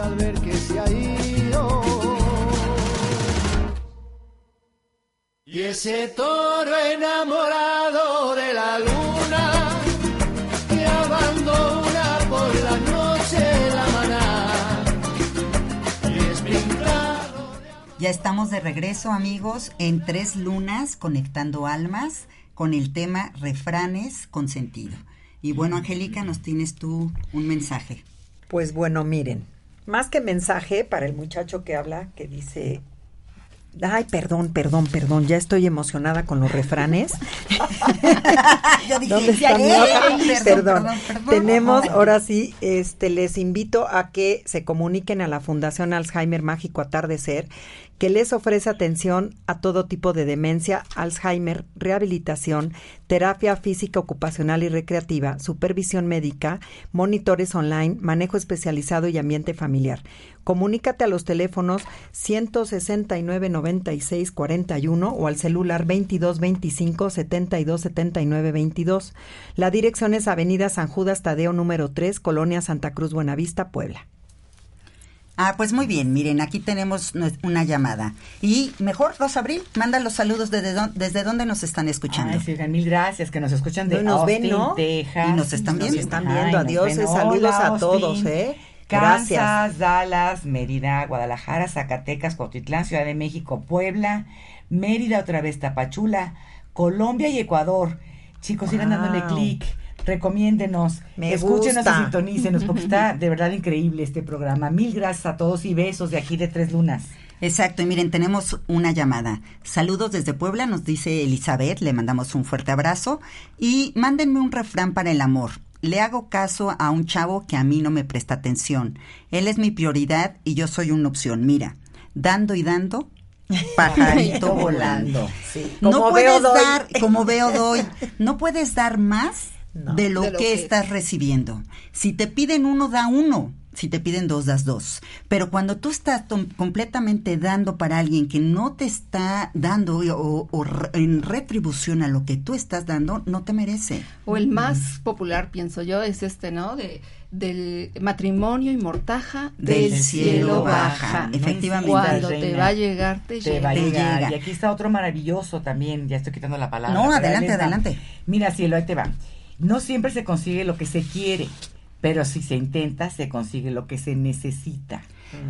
Al ver que se ha ido. Y ese toro enamorado de la luna que abandona por la noche la maná. Y es pintado Ya estamos de regreso, amigos, en Tres Lunas, conectando almas, con el tema refranes con sentido. Y bueno, Angélica, nos tienes tú un mensaje. Pues bueno, miren, Más que mensaje para el muchacho que habla, que dice, ay, perdón, perdón, perdón, ya estoy emocionada con los refranes. Yo dije, ¿Dónde ya está mi llegué, hoja? perdón, Perdón. perdón, perdón. Tenemos, ahora sí, este, les invito a que se comuniquen a la Fundación Alzheimer Mágico Atardecer, que les ofrece atención a todo tipo de demencia, Alzheimer, rehabilitación, terapia física ocupacional y recreativa, supervisión médica, monitores online, manejo especializado y ambiente familiar. Comunícate a los teléfonos 169 96 41 o al celular 22 25 72 79 22. La dirección es Avenida San Judas Tadeo número 3, Colonia Santa Cruz Buenavista, Puebla. Ah, pues muy bien, miren, aquí tenemos una llamada. Y mejor, Rosa Abril, manda los saludos desde, dónde nos están escuchando. Ay, sí, oigan, mil gracias, que nos escuchan de No, nos Austin, ven, ¿no? Texas. Y nos están viendo. Nos están viendo. Adiós, ven. saludos Hola, a Austin, todos, ¿eh? Gracias. Kansas, Dallas, Mérida, Guadalajara, Zacatecas, Cotitlán, Ciudad de México, Puebla, Mérida, otra vez Tapachula, Colombia y Ecuador. Chicos, sigan dándole Wow. clic, recomiéndenos, Me escúchenos gusta. y sintonícenos, porque está de verdad increíble este programa. Mil gracias a todos y besos de aquí de Tres Lunas. Exacto, y miren, tenemos una llamada. Saludos desde Puebla, nos dice Elizabeth, le mandamos un fuerte abrazo. Y mándenme un refrán para el amor. Le hago caso a un chavo que a mí no me presta atención. Él es mi prioridad y yo soy una opción. Mira, dando y dando, pajarito volando. Sí. No puedes veo, doy. dar, como veo doy, no puedes dar más No. de, lo De lo que que estás recibiendo. Si te piden uno, da uno. Si te piden dos, das dos. Pero cuando tú estás completamente dando para alguien que no te está dando o, o re- en retribución a lo que tú estás dando, no te merece. O el más popular, pienso yo, es este, ¿no? De del matrimonio y mortaja del, Del cielo, cielo baja. baja, efectivamente. Cuando te va a llegar, te, Te llega. va a Te llegar. llega. Y aquí está otro maravilloso también. Ya estoy quitando la palabra. No, adelante, adelante. Mira, cielo, ahí te va. No siempre se consigue lo que se quiere, pero si se intenta, se consigue lo que se necesita.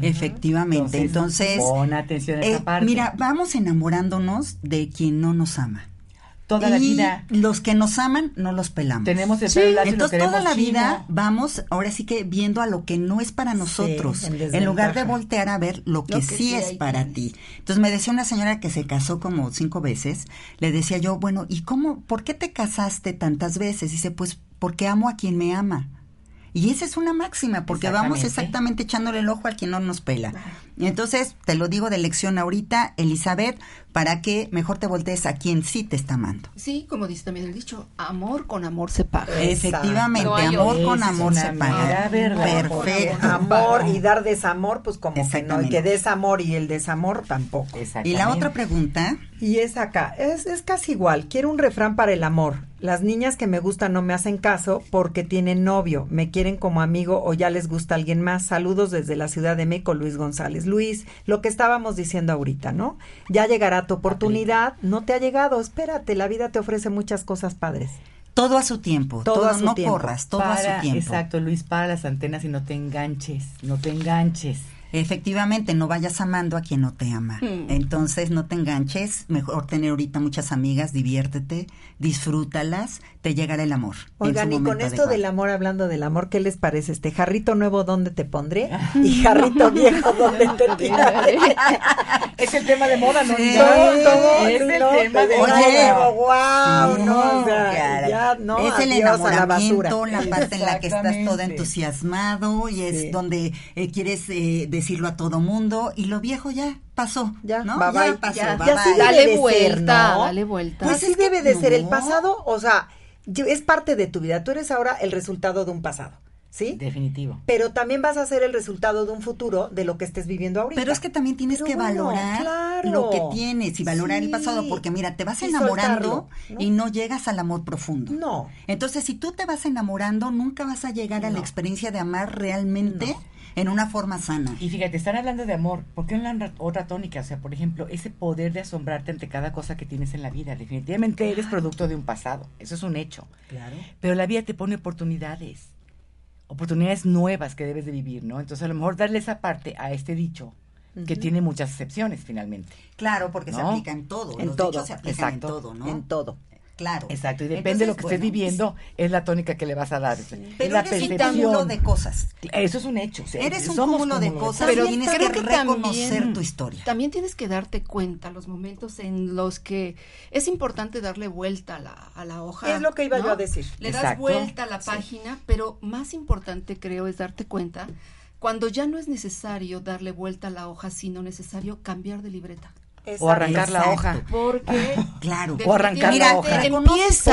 Efectivamente. Entonces, pon atención a eh, esa parte. mira, vamos enamorándonos de quien no nos ama. toda la vida los que nos aman no los pelamos. tenemos el pelo lacio lo Entonces toda la chino. vida vamos ahora sí que viendo a lo que no es para nosotros, en en, lugar de voltear a ver lo que, que sí, sí es para que- ti. Entonces me decía una señora que se casó como cinco veces, le decía yo, bueno, ¿y cómo, por qué te casaste tantas veces? Dice, pues porque amo a quien me ama. Y esa es una máxima, porque vamos Exactamente. echándole el ojo al quien no nos pela. Y entonces, te lo digo de lección ahorita, Elizabeth, para que mejor te voltees a quien sí te está amando. Sí, como dice también el dicho, amor con amor se paga. Efectivamente, No amor con amor se paga. Perfecto. Amor y dar desamor, pues como que no, y que desamor y el desamor tampoco. Y la otra pregunta, Y es acá, es, es casi igual. Quiero un refrán para el amor. Las niñas que me gustan no me hacen caso porque tienen novio, me quieren como amigo o ya les gusta alguien más. Saludos desde la Ciudad de México, Luis González. Luis, lo que estábamos diciendo ahorita, ¿no? Ya llegará tu oportunidad, no te ha llegado, espérate, la vida te ofrece muchas cosas padres. todo a su tiempo, Todo todo, a su no tiempo. corras, todo a su tiempo. Exacto, Luis, para las antenas y no te enganches, no te enganches. Efectivamente, no vayas amando a quien no te ama. Hmm. Entonces, no te enganches, mejor tener ahorita muchas amigas, diviértete, disfrútalas, te llegará el amor. Oigan, y con esto adecuado. del amor, hablando del amor, ¿qué les parece? Este jarrito nuevo, ¿dónde te pondré? Y jarrito viejo, ¿dónde te tiraré? Es el tema de moda, ¿no? Sí. No, todo, es el no, tema de moda. wow, no, o sea, caray. ya, no, es el la enamoramiento, la, parte en la que estás todo entusiasmado y es Sí. donde eh, quieres eh, decirlo a todo mundo y lo viejo ya pasó, Ya, ¿no? bye, ya bye. pasó, Ya, bye, ya bye. sí Dale de ser, vuelta, ¿no? dale vuelta. Pues Pues sí debe de ser el no. pasado, o sea, es parte de tu vida. Tú eres ahora el resultado de un pasado, ¿sí? Definitivo. Pero también vas a ser el resultado de un futuro de lo que estés viviendo ahorita. Pero es que también tienes Pero que bueno, valorar claro. lo que tienes y valorar el pasado, porque mira, te vas Y enamorando soltarlo, ¿no? y no llegas al amor profundo. No. Entonces, si tú te vas enamorando, nunca vas a llegar a la experiencia de amar realmente en una forma sana. Y fíjate, están hablando de amor. ¿Por qué hablan otra tónica? O sea, por ejemplo, ese poder de asombrarte ante cada cosa que tienes en la vida. Definitivamente eres producto de un pasado. Eso es un hecho. Claro. Pero la vida te pone oportunidades. Oportunidades nuevas que debes de vivir, ¿no? Entonces, a lo mejor darle esa parte a este dicho, que tiene muchas excepciones finalmente. Claro, porque se aplica en todo. En Los todo, se aplican exacto. en todo, ¿no? En todo. Claro. Exacto, y depende de lo que estés bueno, viviendo, es la tónica que le vas a dar. Pero la eres un cúmulo de cosas. Eso es un hecho. o sea, Eres un somos cúmulo de cosas, Pero tienes que que reconocer también- tu historia. También tienes que darte cuenta los momentos en los que es importante darle vuelta a la, a la hoja. Es lo que iba ¿no? yo a decir. Le das vuelta a la Sí. página, pero más importante creo es darte cuenta cuando ya no es necesario darle vuelta a la hoja, sino necesario cambiar de libreta. O arrancar la hoja. Porque Claro. O arrancar la hoja. empieza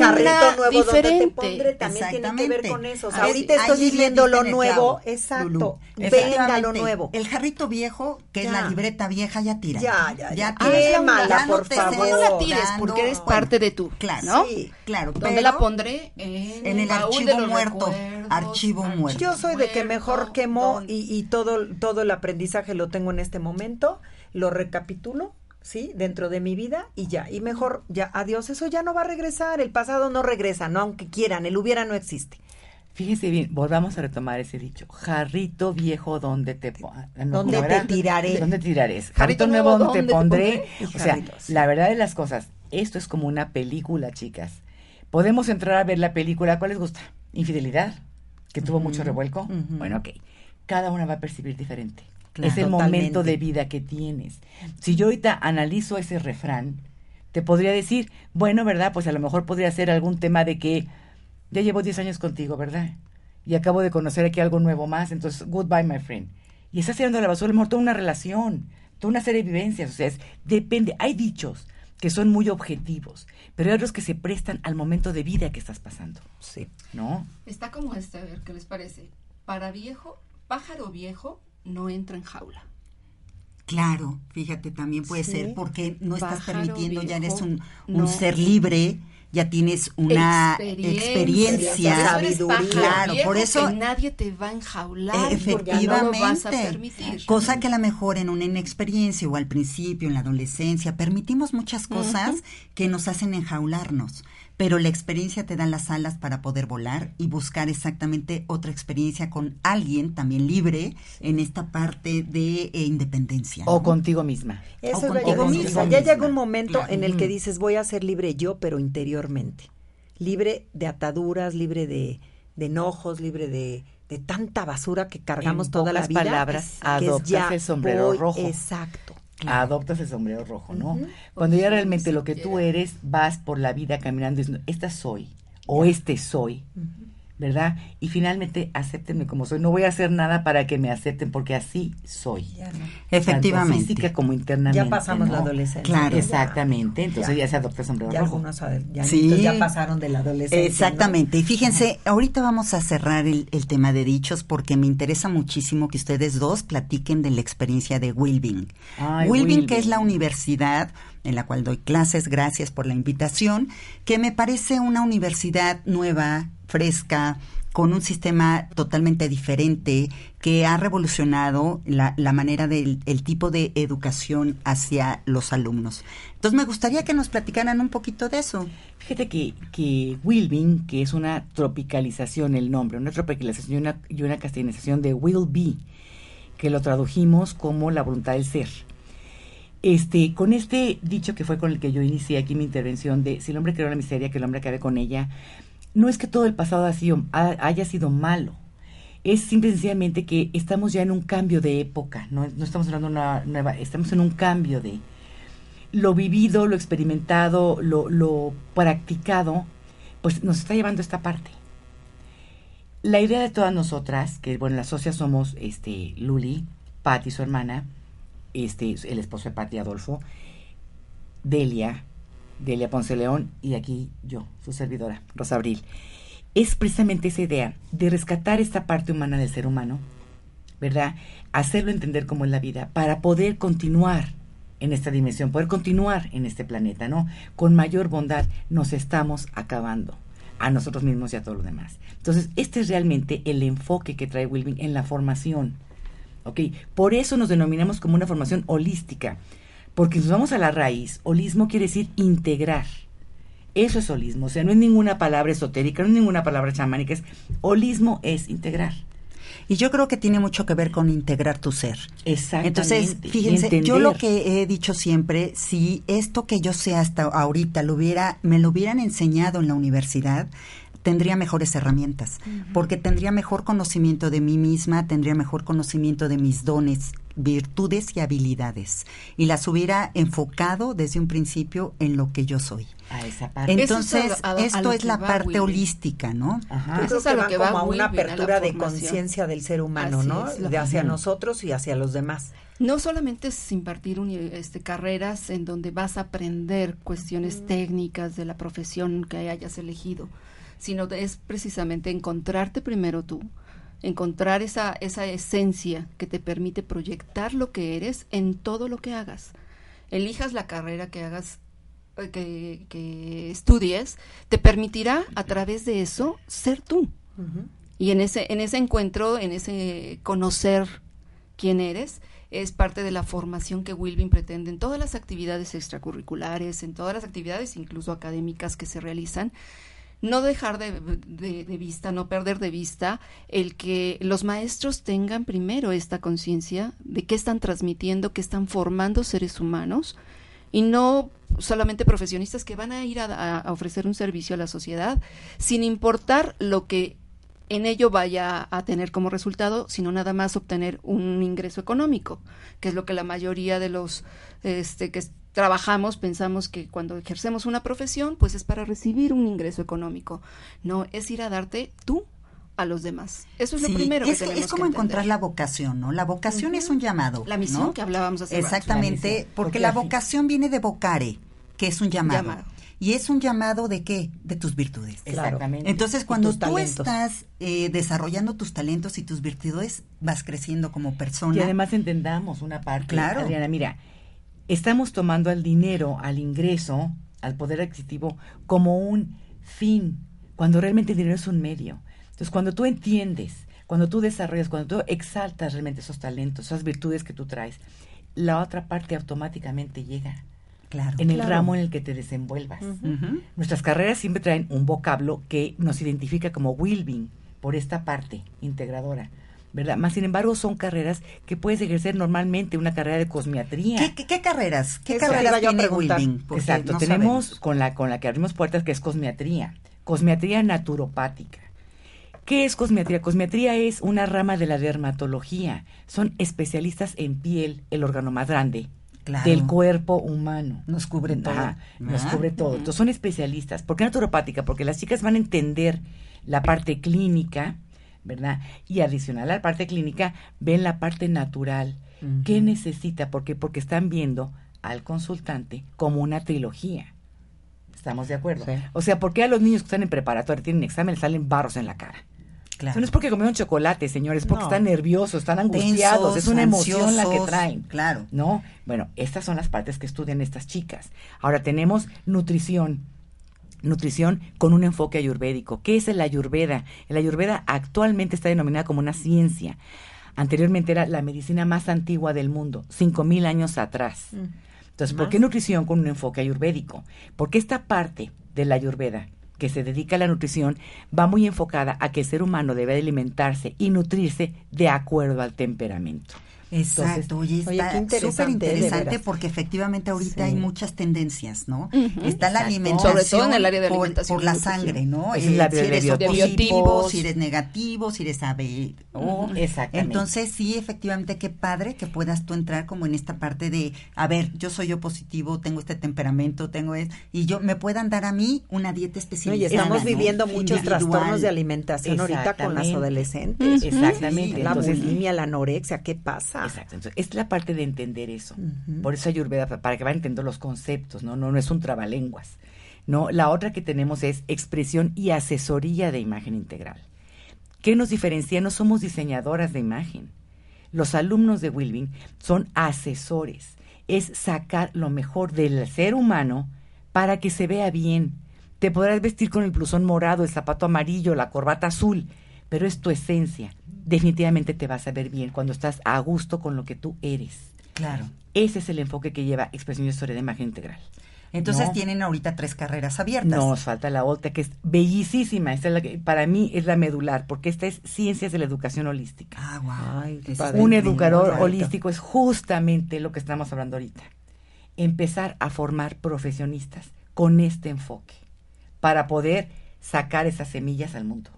carrito nuevo donde te diferente. pondré, también tiene que ver Exactamente. con eso. O sea, Ahí- ahorita estoy viviendo lo nuevo, exacto. Lulú. Venga lo nuevo. El jarrito viejo, que es la libreta vieja, ya tira. Ya, ya, ya. tira. Quémala, Ya no por te favor. No la tires porque eres parte de tú, Claro, ¿no? sí, claro. ¿Dónde pero la pondré? En, En el archivo muerto. Archivo muerto. Yo soy de que mejor quemo y todo, todo el aprendizaje lo tengo en este momento, lo recapitulo, ¿sí? Dentro de mi vida y ya. Y mejor, ya, adiós, eso ya no va a regresar, el pasado no regresa, no aunque quieran, el hubiera no existe. Fíjese bien, volvamos a retomar ese dicho. Jarrito viejo, ¿dónde te ah, no, ¿Dónde ¿cómo te tiraré? ¿Dónde tiraré? Jarrito, Jarrito nuevo, ¿dónde te ¿dónde te pondré? O sea, Jarritos. la verdad de las cosas, esto es como una película, chicas. Podemos entrar a ver la película, ¿cuál les gusta? Infidelidad, que tuvo mucho revuelco. Bueno, ok. Cada una va a percibir diferente. Claro, es el totalmente. momento de vida que tienes. Si yo ahorita analizo ese refrán, te podría decir, bueno, ¿verdad? Pues a lo mejor podría ser algún tema de que ya llevo 10 años contigo, ¿verdad? Y acabo de conocer aquí algo nuevo más, entonces, goodbye, my friend. Y estás tirando a la basura, a lo mejor toda una relación, toda una serie de vivencias, o sea, es- depende. Hay dichos que son muy objetivos, pero hay otros que se prestan al momento de vida que estás pasando, Sí. ¿no? Está como este, a ver, ¿qué les parece? Para viejo, pájaro viejo no entra en jaula. Claro, fíjate, también puede Sí. ser porque no estás permitiendo, ya eres un, un no. ser libre, ya tienes una experiencia. Pájaro Claro, por eso que nadie te va a enjaular. Porque no lo vas a Efectivamente. permitir. Cosa que a lo mejor en una inexperiencia o al principio, en la adolescencia, permitimos muchas cosas que nos hacen enjaularnos. Pero la experiencia te da las alas para poder volar y buscar exactamente otra experiencia con alguien también libre en esta parte de eh, independencia. O contigo misma. Eso O contigo misma. Ya llega un momento Claro. en el que Ujú. dices, voy a ser libre yo, pero interiormente. Libre de ataduras, libre de, de enojos, libre de, de tanta basura que cargamos En toda la vida. palabras, que es adoptas ya el sombrero voy- rojo. Exacto. Adoptas el sombrero rojo, ¿no? Cuando ya realmente lo que tú eres, vas por la vida caminando diciendo, esta soy, o este soy, ¿verdad? Y finalmente, acéptenme como soy. No voy a hacer nada para que me acepten, porque así soy. Efectivamente. Tanto física como internamente. Ya pasamos ¿no? la adolescencia. Claro. Exactamente. Entonces Ya. ya, se adopta el sombrero Ya rojo. algunos ya, Sí. ya pasaron de la adolescencia. Exactamente. Y fíjense, ahorita vamos a cerrar el, el tema de dichos porque me interesa muchísimo que ustedes dos platiquen de la experiencia de Wilbing. Ay, Wilbing, que es Wilbing. la universidad en la cual doy clases, gracias por la invitación, que me parece una universidad nueva, fresca, con un sistema totalmente diferente que ha revolucionado la, la manera del el tipo de educación hacia los alumnos. Entonces me gustaría que nos platicaran un poquito de eso. Fíjate que, que Wilbing, que es una tropicalización el nombre, una tropicalización y una, y una castellanización de Will Be, que lo tradujimos como la voluntad del ser. Este, con este dicho que fue con el que yo inicié aquí mi intervención de si el hombre creó la miseria, que el hombre acabe con ella, no es que todo el pasado ha sido- ha- haya sido malo, es simple y sencillamente que estamos ya en un cambio de época, no, estamos hablando de una nueva, estamos en un cambio de lo vivido, lo experimentado, lo, lo practicado, pues nos está llevando a esta parte. La idea de todas nosotras, que bueno, las socias somos este Luli, Patti, su hermana, este, el esposo de Patti Adolfo, Delia, Delia Ponce León, y aquí yo, su servidora, Rosa Abril. Es precisamente esa idea de rescatar esta parte humana del ser humano, ¿verdad? Hacerlo entender cómo es la vida, para poder continuar en esta dimensión, poder continuar en este planeta, ¿no? Con mayor bondad nos estamos acabando a nosotros mismos y a todo lo demás. Entonces, este es realmente el enfoque que trae Wilbing en la formación. ¿Ok? Por eso nos denominamos como una formación holística. Porque si nos vamos a la raíz, holismo quiere decir integrar. Eso es holismo. O sea, no es ninguna palabra esotérica, no es ninguna palabra chamánica. Es, holismo es integrar. Y yo creo que tiene mucho que ver con integrar tu ser. Exactamente. Entonces, fíjense, yo lo que he dicho siempre, si esto que yo sé hasta ahorita lo hubiera, me lo hubieran enseñado en la universidad, tendría mejores herramientas, porque tendría mejor conocimiento de mí misma, tendría mejor conocimiento de mis dones, virtudes y habilidades, y las hubiera enfocado desde un principio en lo que yo soy. A esa parte. Entonces, Eso es a lo- a- a esto es la parte Wilby. holística, ¿no? Ajá. Eso es a que lo va que va como a una apertura de conciencia del ser humano, Así ¿no? es, de hacia nosotros y hacia los demás. No solamente es impartir este, carreras en donde vas a aprender cuestiones técnicas de la profesión que hayas elegido, sino es precisamente encontrarte primero tú, encontrar esa, esa esencia que te permite proyectar lo que eres en todo lo que hagas. Elijas la carrera que hagas, eh, que, que estudies, te permitirá a través de eso ser tú. Y en ese, en ese encuentro, en ese conocer quién eres, es parte de la formación que Wilbin pretende en todas las actividades extracurriculares, en todas las actividades incluso académicas que se realizan. No dejar de, de- vista, no perder de vista el que los maestros tengan primero esta conciencia de qué están transmitiendo, qué están formando seres humanos y no solamente profesionistas que van a ir a, a- ofrecer un servicio a la sociedad sin importar lo que en ello vaya a tener como resultado, sino nada más obtener un ingreso económico, que es lo que la mayoría de los este, que trabajamos pensamos que cuando ejercemos una profesión, pues es para recibir un ingreso económico. No, es ir a darte tú a los demás. Eso es Sí, lo primero es, que tenemos es como que encontrar la vocación, ¿no? La vocación es un llamado. La misión ¿no? que hablábamos hace rato. La Exactamente, misión. porque la vocación viene de vocare, que es un llamado. Llamado. Y es un llamado de qué? De tus virtudes. Exactamente. Entonces, cuando tú talentos. estás eh, desarrollando tus talentos y tus virtudes, vas creciendo como persona. Y además entendamos una parte, Claro. Adriana, mira, estamos tomando al dinero, al ingreso, al poder adquisitivo como un fin, cuando realmente el dinero es un medio. Entonces, cuando tú entiendes, cuando tú desarrollas, cuando tú exaltas realmente esos talentos, esas virtudes que tú traes, la otra parte automáticamente llega. Claro. En el Claro. ramo en el que te desenvuelvas. Nuestras carreras siempre traen un vocablo que nos identifica como Wilbing por esta parte integradora, ¿verdad? Más sin embargo, son carreras que puedes ejercer normalmente, una carrera de cosmiatría. ¿Qué, qué- qué carreras? ¿Qué Eso carreras tiene. Wilbing? Exacto, no tenemos sabemos. con la con la que abrimos puertas que es cosmiatría, cosmiatría naturopática. ¿Qué es cosmiatría? Cosmiatría es una rama de la dermatología. Son especialistas en piel, el órgano más grande Claro. del cuerpo humano. Nos cubre todo. Ajá, nos ¿verdad? cubre todo. Entonces son especialistas. ¿Por qué naturopática? Porque las chicas van a entender la parte clínica, ¿verdad? Y adicional a la parte clínica, ven la parte natural. ¿Qué necesita? ¿Por qué? Porque están viendo al consultante como una trilogía. ¿Estamos de acuerdo? Sí. O sea, ¿por qué a los niños que están en preparatoria tienen examen salen barros en la cara? Claro. Eso no es porque comieron chocolate, señores, es porque No. están nerviosos, están angustiados, Tensos, es una emoción la que traen. Claro. ¿no? Bueno, estas son las partes que estudian estas chicas. Ahora tenemos nutrición. Nutrición con un enfoque ayurvédico. ¿Qué es el ayurveda? El ayurveda actualmente está denominada como una ciencia. Anteriormente era la medicina más antigua del mundo, cinco mil años atrás. Entonces, ¿por qué nutrición con un enfoque ayurvédico? Porque esta parte de la ayurveda que se dedica a la nutrición va muy enfocada a que el ser humano debe alimentarse y nutrirse de acuerdo al temperamento. Exacto, oye, Oye, está súper interesante porque efectivamente ahorita Sí. hay muchas tendencias, ¿no? Está la Exacto. alimentación Sobre todo en el área de por- alimentación por, y la sangre, ¿no? Esa es la si eres positivo, si eres negativo, si eres AB. Entonces, sí, efectivamente, qué padre que puedas tú entrar como en esta parte de, a ver, yo soy yo positivo, tengo este temperamento, tengo es y yo me puedan dar a mí una dieta No, específica. y estamos viviendo muchos trastornos de alimentación ahorita con las adolescentes. Exactamente. Sí, la Entonces, bulimia, la anorexia, ¿qué pasa? Exacto. Entonces, es la parte de entender eso. Por eso Ayurveda, pa- para que vayan entendiendo los conceptos, ¿no? No, no es un trabalenguas. No, la otra que tenemos es expresión y asesoría de imagen integral. ¿Qué nos diferencia? No somos diseñadoras de imagen. Los alumnos de Wilbing son asesores. Es sacar lo mejor del ser humano para que se vea bien. Te podrás vestir con el blusón morado, el zapato amarillo, la corbata azul, pero es tu esencia. Definitivamente te vas a ver bien cuando estás a gusto con lo que tú eres. Claro. Ese es el enfoque que lleva expresión y historia de imagen integral. Entonces No. tienen ahorita tres carreras abiertas. Nos falta la otra, que es bellísima. Esta es la que, para mí es la medular, porque esta es Ciencias de la Educación Holística. Ah, wow. Ay, Un educador holístico es justamente lo que estamos hablando ahorita. Empezar a formar profesionistas con este enfoque para poder sacar esas semillas al mundo.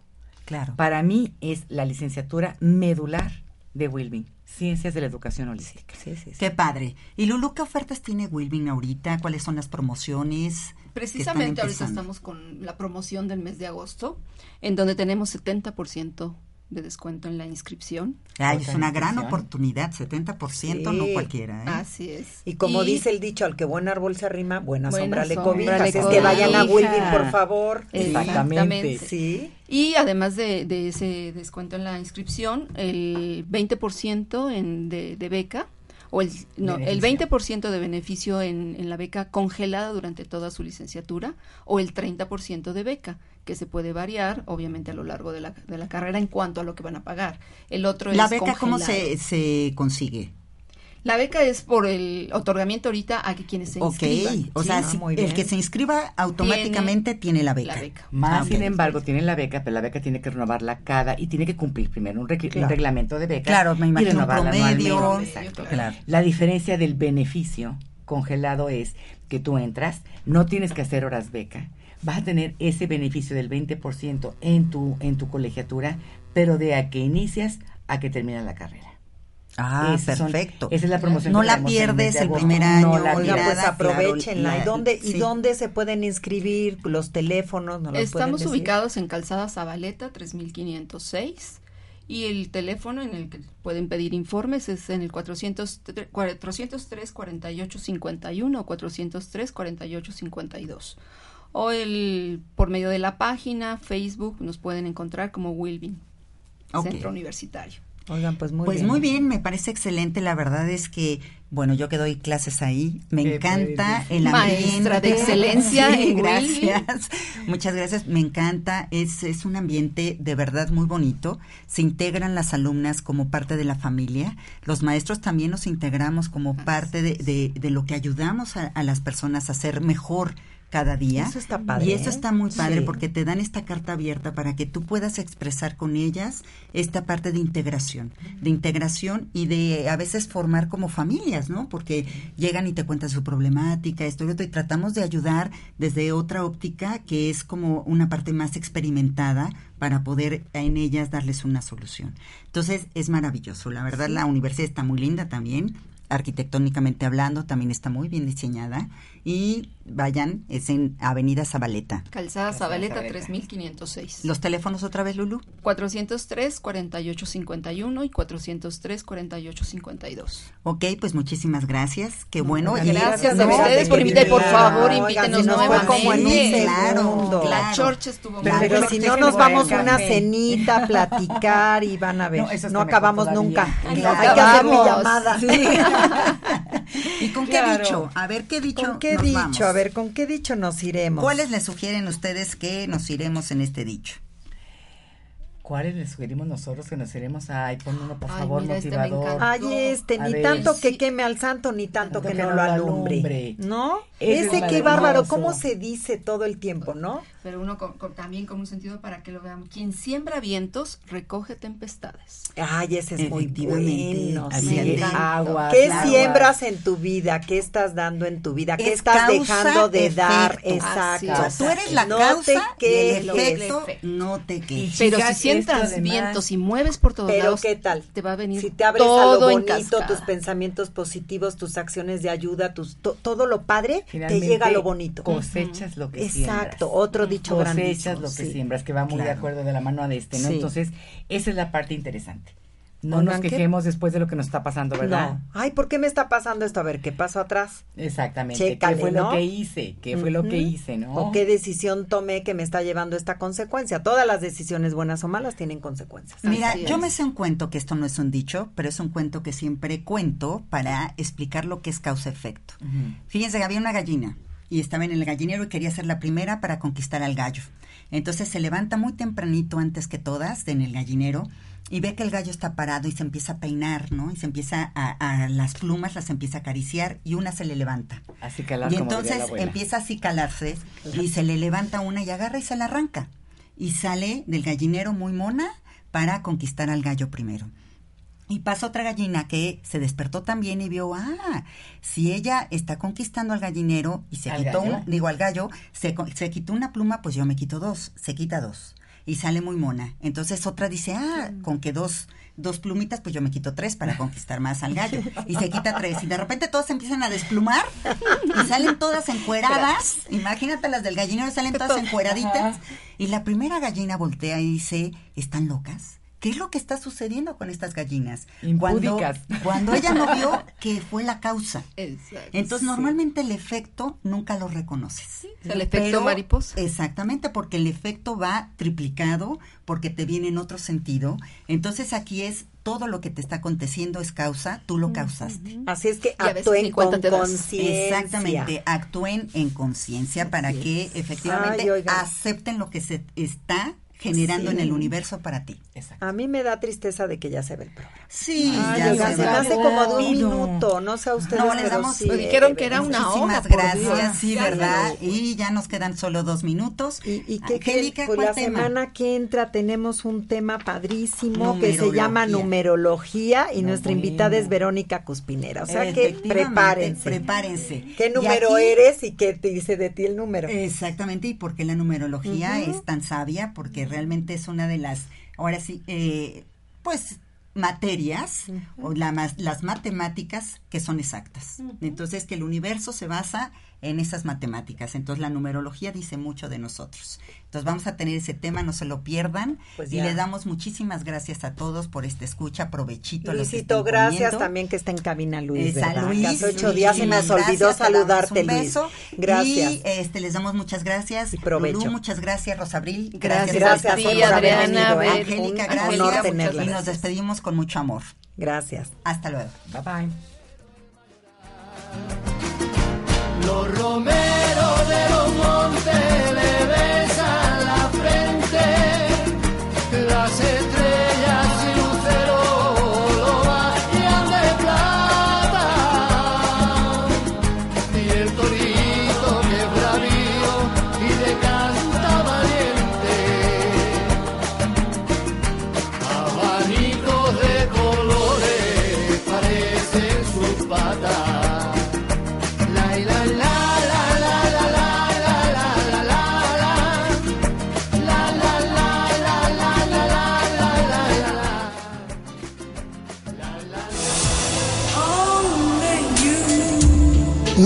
Claro. Para mí es la licenciatura medular de Wilbing, Ciencias de la Educación Holística. Sí, sí, sí. Qué padre. ¿Y Lulu qué ofertas tiene Wilbing ahorita? ¿Cuáles son las promociones? Precisamente ahorita estamos con la promoción del mes de agosto, en donde tenemos 70% de descuento en la inscripción. Ay, es una gran oportunidad, 70%, no Sí. cualquiera. ¿eh? Así es. Y como dice el dicho, al que buen árbol se arrima, buena, Buena sombra le cobija. le Así es que vayan a. Wilbing, por favor. Exactamente. Sí. Y además de, de ese descuento en la inscripción, el 20% en, de, de beca, o el, no, el Beneficio. 20% de beneficio en, en la beca congelada durante toda su licenciatura, o el 30% de beca, que se puede variar, obviamente, a lo largo de la, de la carrera en cuanto a lo que van a pagar. El otro ¿La es beca cómo se, congelado. se consigue? La beca es por el otorgamiento ahorita a que quienes se Ok, inscriban. o ¿sí? sea, si- muy el bien. que se inscriba automáticamente tiene, la beca. la beca. Más Ah, sin ok. embargo, tienen la beca, pero la beca tiene que renovarla cada y tiene que cumplir primero un, reglamento de beca. Claro, me y imagino un renovarla promedio. anualmente. Exacto. Claro. La diferencia del beneficio congelado es que tú entras, no tienes que hacer horas beca, vas a tener ese beneficio del 20% en tu, en tu colegiatura, pero de a que inicias a que termina la carrera. Ah, Esas son- perfecto. esa es la promoción No que la pierdes de el primer No año. la ni Oiga, pierdes. pues claro, aprovechenla. la- ¿Y dónde, ¿Y dónde se pueden inscribir? ¿Los teléfonos? ¿No los Estamos ubicados en Calzada Zabaleta 3506 y el teléfono en el que pueden pedir informes es en el 400 403 48 51 o 403 48 52 o el por medio de la página Facebook nos pueden encontrar como Wilbin. Centro Universitario. Oigan, pues muy pues bien. muy bien, me parece excelente. La verdad es que, bueno, yo que doy clases ahí, me Qué encanta el ambiente. Maestra de excelencia Sí, gracias. Muchas gracias. Me encanta. Es, es un ambiente de verdad muy bonito. Se integran las alumnas como parte de la familia. Los maestros también nos integramos como parte de, de- de lo que ayudamos a, a las personas a ser mejor cada día. Eso está padre, Y eso ¿eh? está muy padre Sí. porque te dan esta carta abierta para que tú puedas expresar con ellas esta parte de integración, de integración y de a veces formar como familias, ¿no? Porque llegan y te cuentan su problemática, esto y lo otro, y tratamos de ayudar desde otra óptica que es como una parte más experimentada para poder en ellas darles una solución. Entonces es maravilloso, la verdad la universidad está muy linda también, arquitectónicamente hablando también está muy bien diseñada y vayan, es en Avenida Zabaleta. Calzada Zabaleta Zabaleta. 3506. Los teléfonos otra vez, Lulu. 403 48 51 y 403 48 52. Ok, pues muchísimas gracias. Qué bueno. Gracias, Y- Gracias no, a ustedes de por invitar, por favor, invítenos nuevamente. como en un Claro, segundo. La chorcha estuvo Pero muy Pero si no nos vamos el una cenita, platicar y van a ver. No, acabamos nunca. Ay, Hay que hacer mi llamada. ¿Y con qué Claro. dicho? A ver, ¿qué dicho ¿Con qué nos dicho? vamos? A ver, ¿con qué dicho nos iremos? ¿Cuáles les sugieren ustedes que nos iremos en este dicho? ¿Cuáles les sugerimos nosotros que nos iremos? Ay, pon uno, por Ay, favor, mira, este motivador. Ay, este, A ni ver. tanto que queme al santo, ni tanto Tanto que, que no lo alumbre. alumbre. ¿no? Ese Ese es qué bárbaro, cómo se dice todo el tiempo, ¿no? Pero uno con- con- también con un sentido para que lo veamos. Quien siembra vientos, recoge tempestades. Ay, ese es muy bueno. Que agua. ¿Qué claro. siembras en tu vida? ¿Qué estás dando en tu vida? ¿Qué Es estás causa, dejando de dar? efecto. Exacto. Tú eres la No causa te y el efecto no te quejes. Pero si siembras además- vientos y mueves por todos Pero lados, qué tal? te va a venir Si te abres a lo bonito, tus pensamientos positivos, tus acciones de ayuda, tus to- todo lo padre, te llega lo bonito. Cosechas lo que siembras. Exacto, otro dicho Cosechas lo que sí. siembras, que va muy de acuerdo de la mano de este, ¿no? Sí. Entonces, esa es la parte interesante. No nos quejemos después de lo que nos está pasando, ¿verdad? No. Ay, ¿por qué me está pasando esto? A ver, ¿qué pasó atrás? Exactamente. Chécale, ¿Qué fue ¿no? lo que hice? ¿Qué fue lo que hice, no? ¿O qué decisión tomé que me está llevando esta consecuencia? Todas las decisiones buenas o malas tienen consecuencias. Mira, yo me sé un cuento que esto no es un dicho, pero es un cuento que siempre cuento para explicar lo que es causa-efecto. Ujú. Fíjense que había una gallina y estaba en el gallinero y quería ser la primera para conquistar al gallo. Entonces se levanta muy tempranito antes que todas en el gallinero y ve que el gallo está parado y se empieza a peinar, ¿no? Y se empieza a, a las plumas, las empieza a acariciar y una se le levanta. Así calar, Y como diría entonces la empieza a calarse y se le levanta una y agarra y se la arranca. Y sale del gallinero muy mona para conquistar al gallo primero. Y pasa otra gallina que se despertó también y vio, ah, si ella está conquistando al gallinero y se ¿Al quitó, una- digo al gallo, se, se quitó una pluma, pues yo me quito dos, se quita dos. Y sale muy mona. Entonces otra dice, ah, con que dos, dos plumitas, pues yo me quito tres para conquistar más al gallo. Y se quita tres. Y de repente todas se empiezan a desplumar y salen todas encueradas. Imagínate las del gallinero, salen todas encueraditas. Y la primera gallina voltea y dice, ¿están locas? ¿Qué es lo que está sucediendo con estas gallinas? Cuando, Impúdicas. cuando ella no vio que fue la causa. Exacto. Entonces, normalmente el efecto nunca lo reconoces. el efecto mariposa. Exactamente, porque el efecto va triplicado, porque te viene en otro sentido. Entonces, aquí es todo lo que te está aconteciendo es causa, tú lo causaste. Así es que Y a veces actúen con conciencia. Exactamente, actúen en conciencia para que efectivamente Ay, acepten lo que se está generando Sí. en el universo para ti. A mí me da tristeza de que ya se ve el programa. Sí, Ay, ya se se hace como de un minuto, no sé a ustedes, No, les pero damos, sí, Nos dijeron que era una Muchísimas hora, por gracias, sí, Ya, ¿verdad? Y ya nos quedan solo dos minutos. ¿Y, y qué Angélica? Pues ¿cuál la tema? semana que entra tenemos un tema padrísimo que se llama Numerología. y nuestra invitada es Verónica Cuspinera. O sea que prepárense. Prepárense. ¿Qué Y número aquí- eres y qué te dice de ti el número? Exactamente, y por qué la numerología es tan sabia, porque realmente es una de las, ahora sí, eh, pues materias o la las matemáticas que son exactas. Entonces, que el universo se basa en esas matemáticas. Entonces, la numerología dice mucho de nosotros. Entonces, vamos a tener ese tema, no se lo pierdan. Pues y le damos muchísimas gracias a todos por esta escucha, provechito. Luisito, gracias también que está en cabina Luis. ¿verdad? Luis, hace ocho Luis, días se me gracias, olvidó damos saludarte, un Luis. beso. Gracias. Y este, les damos muchas gracias. Y provecho. Lulú, muchas gracias, Rosabril. Gracias, gracias estar por haber venido, ¿eh? Angélica, gracias. honor tenerla. Y nos despedimos con mucho amor. Gracias. Hasta luego. Bye bye. Los romeros de los montes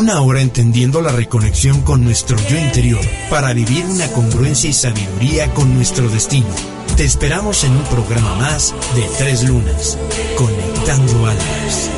Una hora entendiendo la reconexión con nuestro yo interior para vivir una congruencia y sabiduría con nuestro destino. Te esperamos en un programa más de Tres Lunas, Conectando Almas.